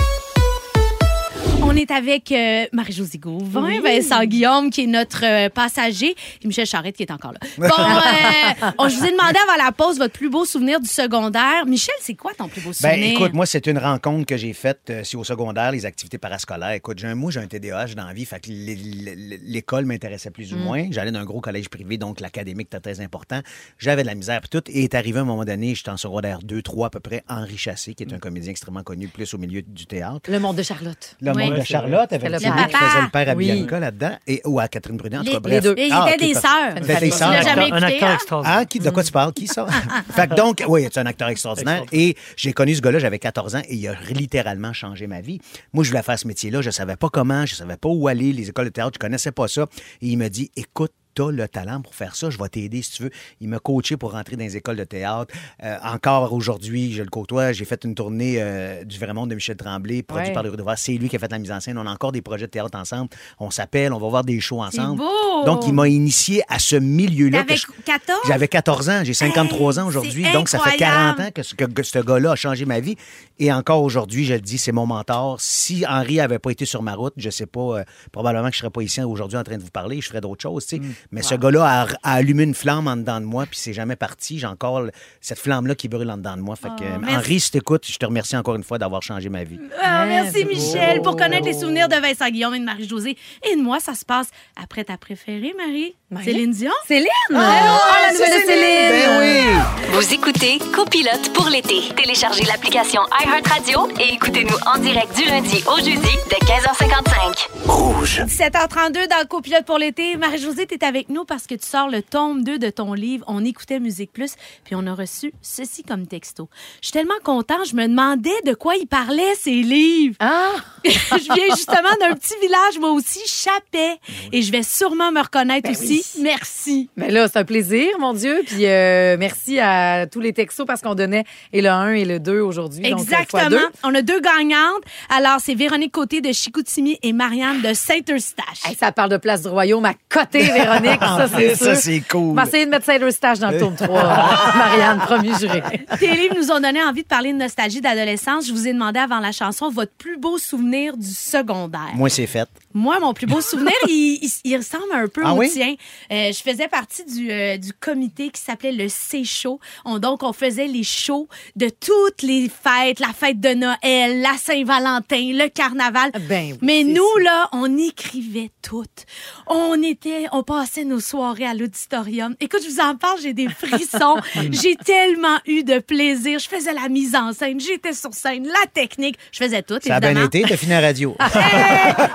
On est avec euh, Marie-Josée Gauvin, Vincent Guillaume, qui est notre euh, passager, et Michel Charrette, qui est encore là. Bon, euh, on- je vous ai demandé avant la pause votre plus beau souvenir du secondaire. Michel, c'est quoi ton plus beau Ben, souvenir? écoute, moi, c'est une rencontre que j'ai faite euh, si au secondaire, les activités parascolaires. Écoute, j'ai un, moi, j'ai un TDAH dans la vie, fait que l'é- l'é- l'école m'intéressait plus ou Mm. moins. J'allais dans un gros collège privé, donc l'académique était très important. J'avais de la misère, puis tout. Et est arrivé un moment donné, j'étais en secondaire 2, 3 à peu près, Henri Chassé, qui est un comédien extrêmement connu, plus au milieu du théâtre. Le monde de Charlotte. Le Oui. monde de Charlotte, avec le qui faisait le père à Oui. Bianca là-dedans, et, ou à Catherine Brunet, en tout Les- cas, bref. les deux. Et ils Ah, étaient des sœurs. Des sœurs. Un acteur hein? extraordinaire. Ah, qui, de quoi tu parles? Qui ça? fait que donc, oui, c'est un acteur extraordinaire. Et j'ai connu ce gars-là, j'avais 14 ans, et il a littéralement changé ma vie. Moi, je voulais faire ce métier-là, je savais pas comment, je savais pas où aller, les écoles de théâtre, je connaissais pas ça. Et il me dit, écoute, Le talent pour faire ça, je vais t'aider si tu veux. Il m'a coaché pour rentrer dans les écoles de théâtre. Euh, encore aujourd'hui, je le côtoie. J'ai fait une tournée euh, du Monde de Michel Tremblay, produit Ouais. par le Rue de Voir. C'est lui qui a fait la mise en scène. On a encore des projets de théâtre ensemble. On s'appelle, on va voir des shows ensemble. beau! Donc, il m'a initié à ce milieu-là. que T'avais je- 14? J'avais 14 ans, j'ai 53 ans aujourd'hui, donc ça fait 40 incroyable. ans que ce, que- que ce gars-là a changé ma vie. Et encore aujourd'hui, je le dis, c'est mon mentor. Si Henri avait pas été sur ma route, je sais pas, euh, probablement que je serais pas ici aujourd'hui en train de vous parler, je ferais d'autres choses, tu sais. Mm. Mais ce gars-là a, a allumé une flamme en dedans de moi, puis c'est jamais parti. J'ai encore cette flamme-là qui brûle en dedans de moi. Fait que, euh, Oh, merci. Henri, si t'écoutes, je te remercie encore une fois d'avoir changé ma vie. Ah, merci, Michel. beau. Pour connaître les souvenirs de Vincent Guillaume et de Marie-Josée et de moi, ça se passe après ta préférée, Marie. Marie? Céline Dion? Céline! oh, la nouvelle de Céline! Ben oui! Vous écoutez Copilote pour l'été. Téléchargez l'application iHeartRadio et écoutez-nous en direct du lundi au jeudi dès 15h55. Rouge. 17h32 dans copilote pour l'été. Marie-Josée, t'es avec nous parce que tu sors le tome 2 de ton livre. On écoutait Musique Plus, puis on a reçu ceci comme texto. Je suis tellement content, je me demandais de quoi il parlait, ces livres. Ah! je viens justement d'un petit village, moi aussi, Chapet. Et je vais sûrement me reconnaître Ben aussi. Merci. Mais là, c'est un plaisir, mon Dieu. Puis euh, merci à tous les textos parce qu'on donnait et le 1 et le 2 aujourd'hui. donc, euh, Exactement. deux. On a deux gagnantes. Alors, c'est Véronique Côté de Chicoutimi et Marianne de Saint-Eustache. Hey, ça parle de Place du Royaume à côté, Véronique. Ça, c'est sûr. Ça, c'est cool. Essayer de mettre Saint-Eustache dans le tome 3. Marianne, promis juré. Tes livres nous ont donné envie de parler de nostalgie d'adolescence. Je vous ai demandé avant la chanson votre plus beau souvenir du secondaire. Moi, c'est fait. Moi, mon plus beau souvenir, il, il- il ressemble un peu Ah au oui? tien. Euh, je faisais partie du, euh, du comité qui s'appelait le C-Show. On, donc, on faisait les shows de toutes les fêtes, la fête de Noël, la Saint-Valentin, le carnaval. Ben oui, Mais nous, là, on écrivait toutes. On était, on passait nos soirées à l'auditorium. Écoute, je vous en parle, j'ai des frissons. j'ai tellement eu de plaisir. Je faisais la mise en scène, j'étais sur scène, la technique. Je faisais tout, Ça a bien évidemment. été, t'as fini la radio.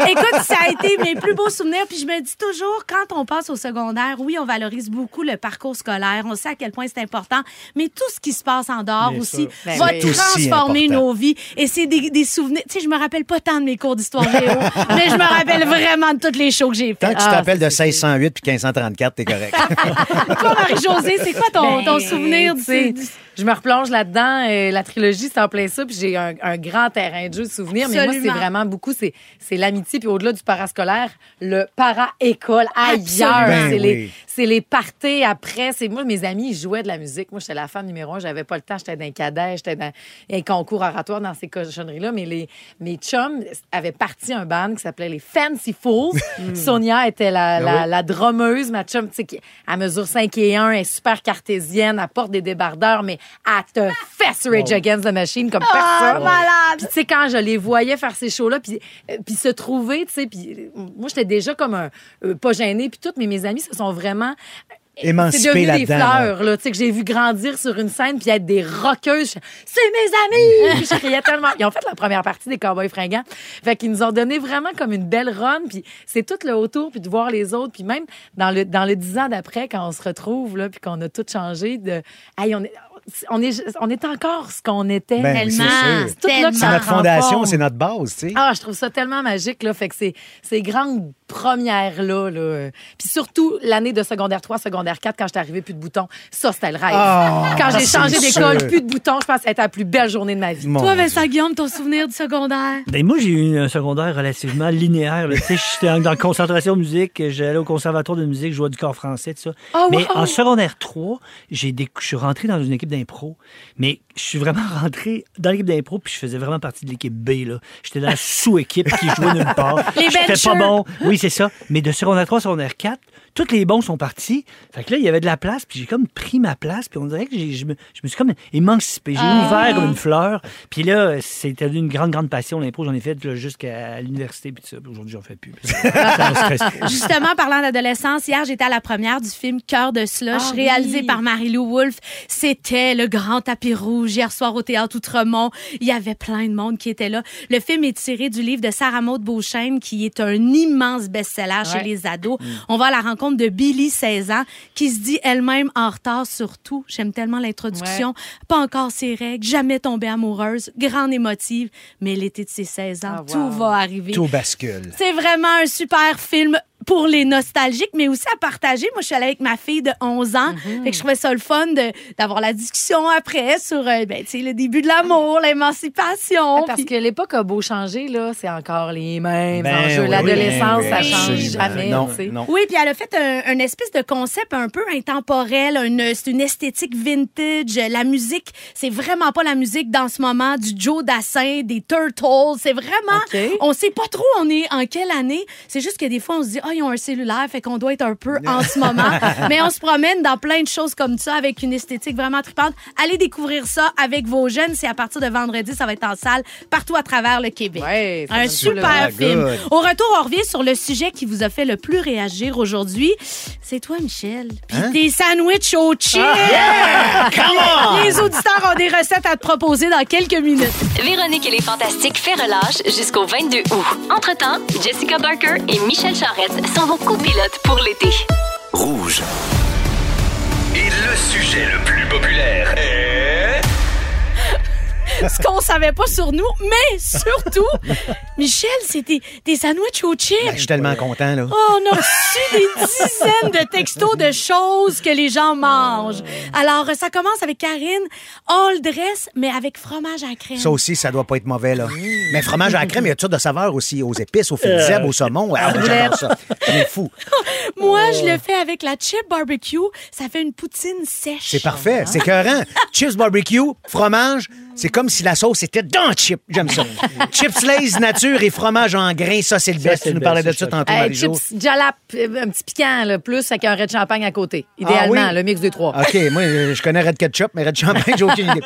Eh, écoute, ça a été mes plus beaux souvenirs. Puis je me dis toujours, quand on passe au secondaire, oui, on valorise beaucoup le parcours scolaire. On sait à quel point c'est important. Mais tout ce qui se passe en dehors Bien aussi sûr. Ben va aussi transformer important. nos vies. Et c'est des, des souvenirs. Tu sais, je me rappelle pas tant de mes cours d'histoire géo, mais je me rappelle vraiment de toutes les shows que j'ai Tant faites. que tu Ah, t'appelles de c'est- 1608 puis 1534, t'es correct. Toi, Marie-Josée, c'est quoi ton, ton Ben, souvenir Je me replonge là-dedans. euh, la trilogie, c'est en plein ça. Puis j'ai un, un grand terrain de jeu de souvenirs. Mais moi, c'est vraiment beaucoup, c'est c'est l'amitié. Puis au-delà du parascolaire, le para-école ailleurs. C'est Ben les, oui. C'est les parties après. C'est moi, mes amis, ils jouaient de la musique. Moi, j'étais la femme numéro un. J'avais pas le temps. J'étais dans un cadet. J'étais dans un concours oratoire dans ces cochonneries-là. Mais les, mes chums avaient parti un band qui s'appelait les Fancy Fools. Sonia était la, la, la drummeuse. Ma chum, tu sais, qui- elle mesure 5 et 1, elle est super cartésienne, elle porte des débardeurs, mais elle te fesse Rage Against the Machine comme personne. malade! Puis tu sais, quand je les voyais faire ces shows-là, puis, euh, puis se trouver, tu sais, puis euh, moi, j'étais déjà comme un... euh, pas gênée, puis tout, mais mes amis se sont vraiment... C'est Émancipé devenu des là-dedans. là. fleurs, là, tu sais, que j'ai vu grandir sur une scène puis être des rockeuses. C'est mes amis! Je criais tellement. Ils ont fait la première partie des Cowboys fringants. Fait qu'ils nous ont donné vraiment comme une belle run. Puis c'est tout le autour, puis de voir les autres. Puis même dans le, dans le dix ans d'après, quand on se retrouve, là, puis qu'on a tout changé, de, hey, on est, on est, on est encore ce qu'on était. Ben Tellement. C'est tellement. notre fondation, c'est notre base, tu sais. Ah, je trouve ça tellement magique, là. Fait que c'est ces grandes premières-là, là. Puis surtout, l'année de secondaire 3, secondaire 4, quand j'étais arrivée, plus de boutons. Ça, c'était le rêve. Ah, quand j'ai changé d'école, sûr. plus de boutons, je pense que ça a été la plus belle journée de ma vie. Mon Toi, Dieu. Vincent Guillaume, ton souvenir du secondaire? Ben, moi, j'ai eu un secondaire relativement linéaire. Tu sais, J'étais en- dans la concentration musique, j'allais au conservatoire de musique, je jouais du corps français, tout ça. Oh, Mais wow! en secondaire 3, j'ai déc- je suis rentré dans une équipe d'impro. Mais je suis vraiment rentré dans l'équipe d'impro, puis je faisais vraiment partie de l'équipe B. là. J'étais dans la sous-équipe qui jouait nulle part. Les J'étais pas bon. Oui, c'est ça. Mais de secondaire 3 à secondaire 4, tous les bons sont partis. Fait que là, il y avait de la place, puis j'ai comme pris ma place, puis on dirait que j'ai- je me, je me suis comme émancipé. J'ai Ah. ouvert comme une fleur. Puis là, c'était une grande, grande passion, l'impro. J'en ai fait là, jusqu'à l'université, puis tout ça. Aujourd'hui, j'en fais plus. Justement, parlant d'adolescence, hier, j'étais à la première du film Cœur de slush, Ah oui. réalisé par Marie-Lou Wolfe. C'était le grand tapis rouge hier soir au Théâtre Outremont. Il y avait plein de monde qui était là. Le film est tiré du livre de Sarah Maud Beauchesne, qui est un immense best-seller chez les ados. On va à la rencontre de Billy, 16 ans, qui se dit elle-même en retard sur tout. J'aime tellement l'introduction. Pas encore ses règles, jamais tombée amoureuse, grande émotive. Mais l'été de ses 16 ans, Ah, wow. tout va arriver. Tout bascule. C'est vraiment un super film pour les nostalgiques, mais aussi à partager. Moi, je suis allée avec ma fille de 11 ans. Mm-hmm. Fait que je trouvais ça le fun de- d'avoir la discussion après sur euh, ben, tu sais, le début de l'amour, l'émancipation. Ah, Parce puis- que l'époque a beau changer, là, c'est encore les mêmes Ben enjeux. oui, L'adolescence, ça change absolument. jamais. Non, non. Oui, puis elle a fait un, un espèce de concept un peu intemporel, une, c'est une esthétique vintage. La musique, c'est vraiment pas la musique dans ce moment du Joe Dassin, des Turtles. C'est vraiment, OK. on sait pas trop on est en quelle année. C'est juste que des fois on se dit, ah, ils ont un cellulaire, fait qu'on doit être un peu en ce moment. Mais on se promène dans plein de choses comme ça avec une esthétique vraiment tripante. Allez découvrir ça avec vos jeunes. C'est à partir de vendredi, ça va être en salle partout à travers le Québec. Ouais, ça un super Ah, film. good. Au retour, on revient sur le sujet qui vous a fait le plus réagir aujourd'hui. C'est toi, Michel. Puis Hein? tes sandwichs au chips. Ah, Les auditeurs ont des recettes à te proposer dans quelques minutes. Véronique et les Fantastiques fait relâche jusqu'au 22 août. Entre-temps, Jessica Barker et Michel Charrette sont vos copilotes pour l'été. Rouge. Et le sujet le plus populaire est... Ce qu'on savait pas sur nous, mais surtout, Michel, c'était des sandwichs aux chips. Ben, je suis tellement content, là. Oh, on a reçu des dizaines de textos de choses que les gens mangent. Alors, ça commence avec Karine, all dress, mais avec fromage à crème. Ça aussi, ça doit pas être mauvais, là. Mais fromage à la crème, il y a toutes sortes de saveurs aussi, aux épices, aux fils de zèbre, au saumon. Ah, j'adore ça. C'est fou. Moi, je le fais avec la chip barbecue. Ça fait une poutine sèche. C'est parfait. C'est écœurant. Chips barbecue, fromage, c'est comme si la sauce était dans le chip. J'aime ça. Chips Lays nature et fromage en grains, ça, c'est le best. Tu nous parlais de ça tantôt, Hey, Marie-Jo. chips jalap, euh, un petit piquant, là, plus avec un red champagne à côté. Idéalement, Ah oui? le mix des trois. OK, moi, euh, je connais Red Ketchup, mais Red Champagne, j'ai aucune idée.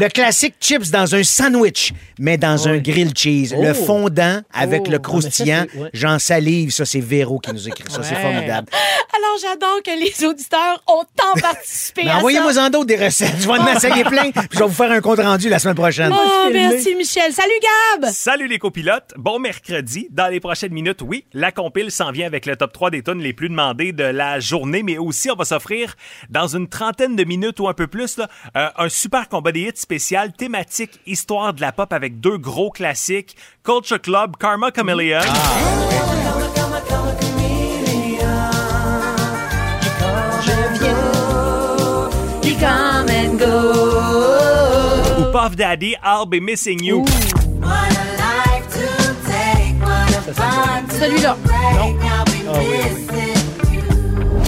Le classique chips dans un sandwich, mais dans un grill cheese. Le Oh. fondant avec Oh. le croustillant. c'est- ouais. J'en salive. Ça, c'est Véro qui nous écrit ça. C'est formidable. Alors, j'adore que les auditeurs ont tant participé envoyez-moi en d'autres des recettes. Je vais en essayer plein, puis je vais vous faire un compte rendu la semaine prochaine. Oh, merci, Michel. Salut, Gab. Salut les copilotes, bon mercredi. Dans les prochaines minutes, oui, la compile s'en vient avec le top 3 des tonnes les plus demandées de la journée, mais aussi on va s'offrir dans une trentaine de minutes ou un peu plus là, euh, un super combat des hits spécial thématique histoire de la pop avec deux gros classiques, Culture Club, Karma Chameleon. Ou Puff Daddy, I'll Be Missing You. Celui-là.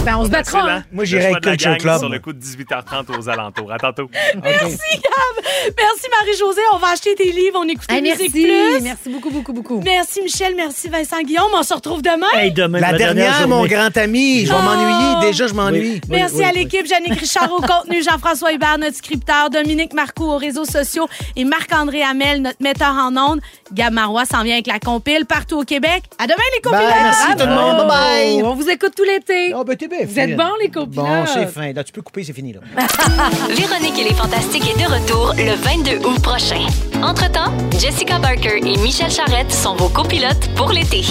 Ben, on se battra. Hein. Moi, j'irai avec Culture Club. Sur le coup de 18h30 aux alentours. À tantôt. Merci, Gab. Merci, Marie-Josée. On va acheter tes livres. On écoute Hey, Musique merci. Plus. Merci beaucoup, beaucoup, beaucoup. Merci, Michel. Merci, Vincent Guillaume. On se retrouve demain. Hey, demain, La ma dernière, mon journée. grand ami. Je vais Oh. m'ennuyer. Déjà, je m'ennuie. Oui. Merci à l'équipe, Jannick Richard au contenu, Jean-François Hubert, notre scripteur, Dominique Marcoux aux réseaux sociaux et Marc-André Hamel, notre metteur en ondes. Gab Marois s'en vient avec la compile partout au Québec. À demain, les! Bye, merci tout le monde. Bye bye. On vous écoute tout l'été. Oh, ben, t'es bien Vous êtes bons, les copilotes. Bon, c'est fin. Là, tu peux couper, c'est fini, là. Véronique et les Fantastiques est de retour le 22 août prochain. Entre-temps, Jessica Barker et Michel Charrette sont vos copilotes pour l'été.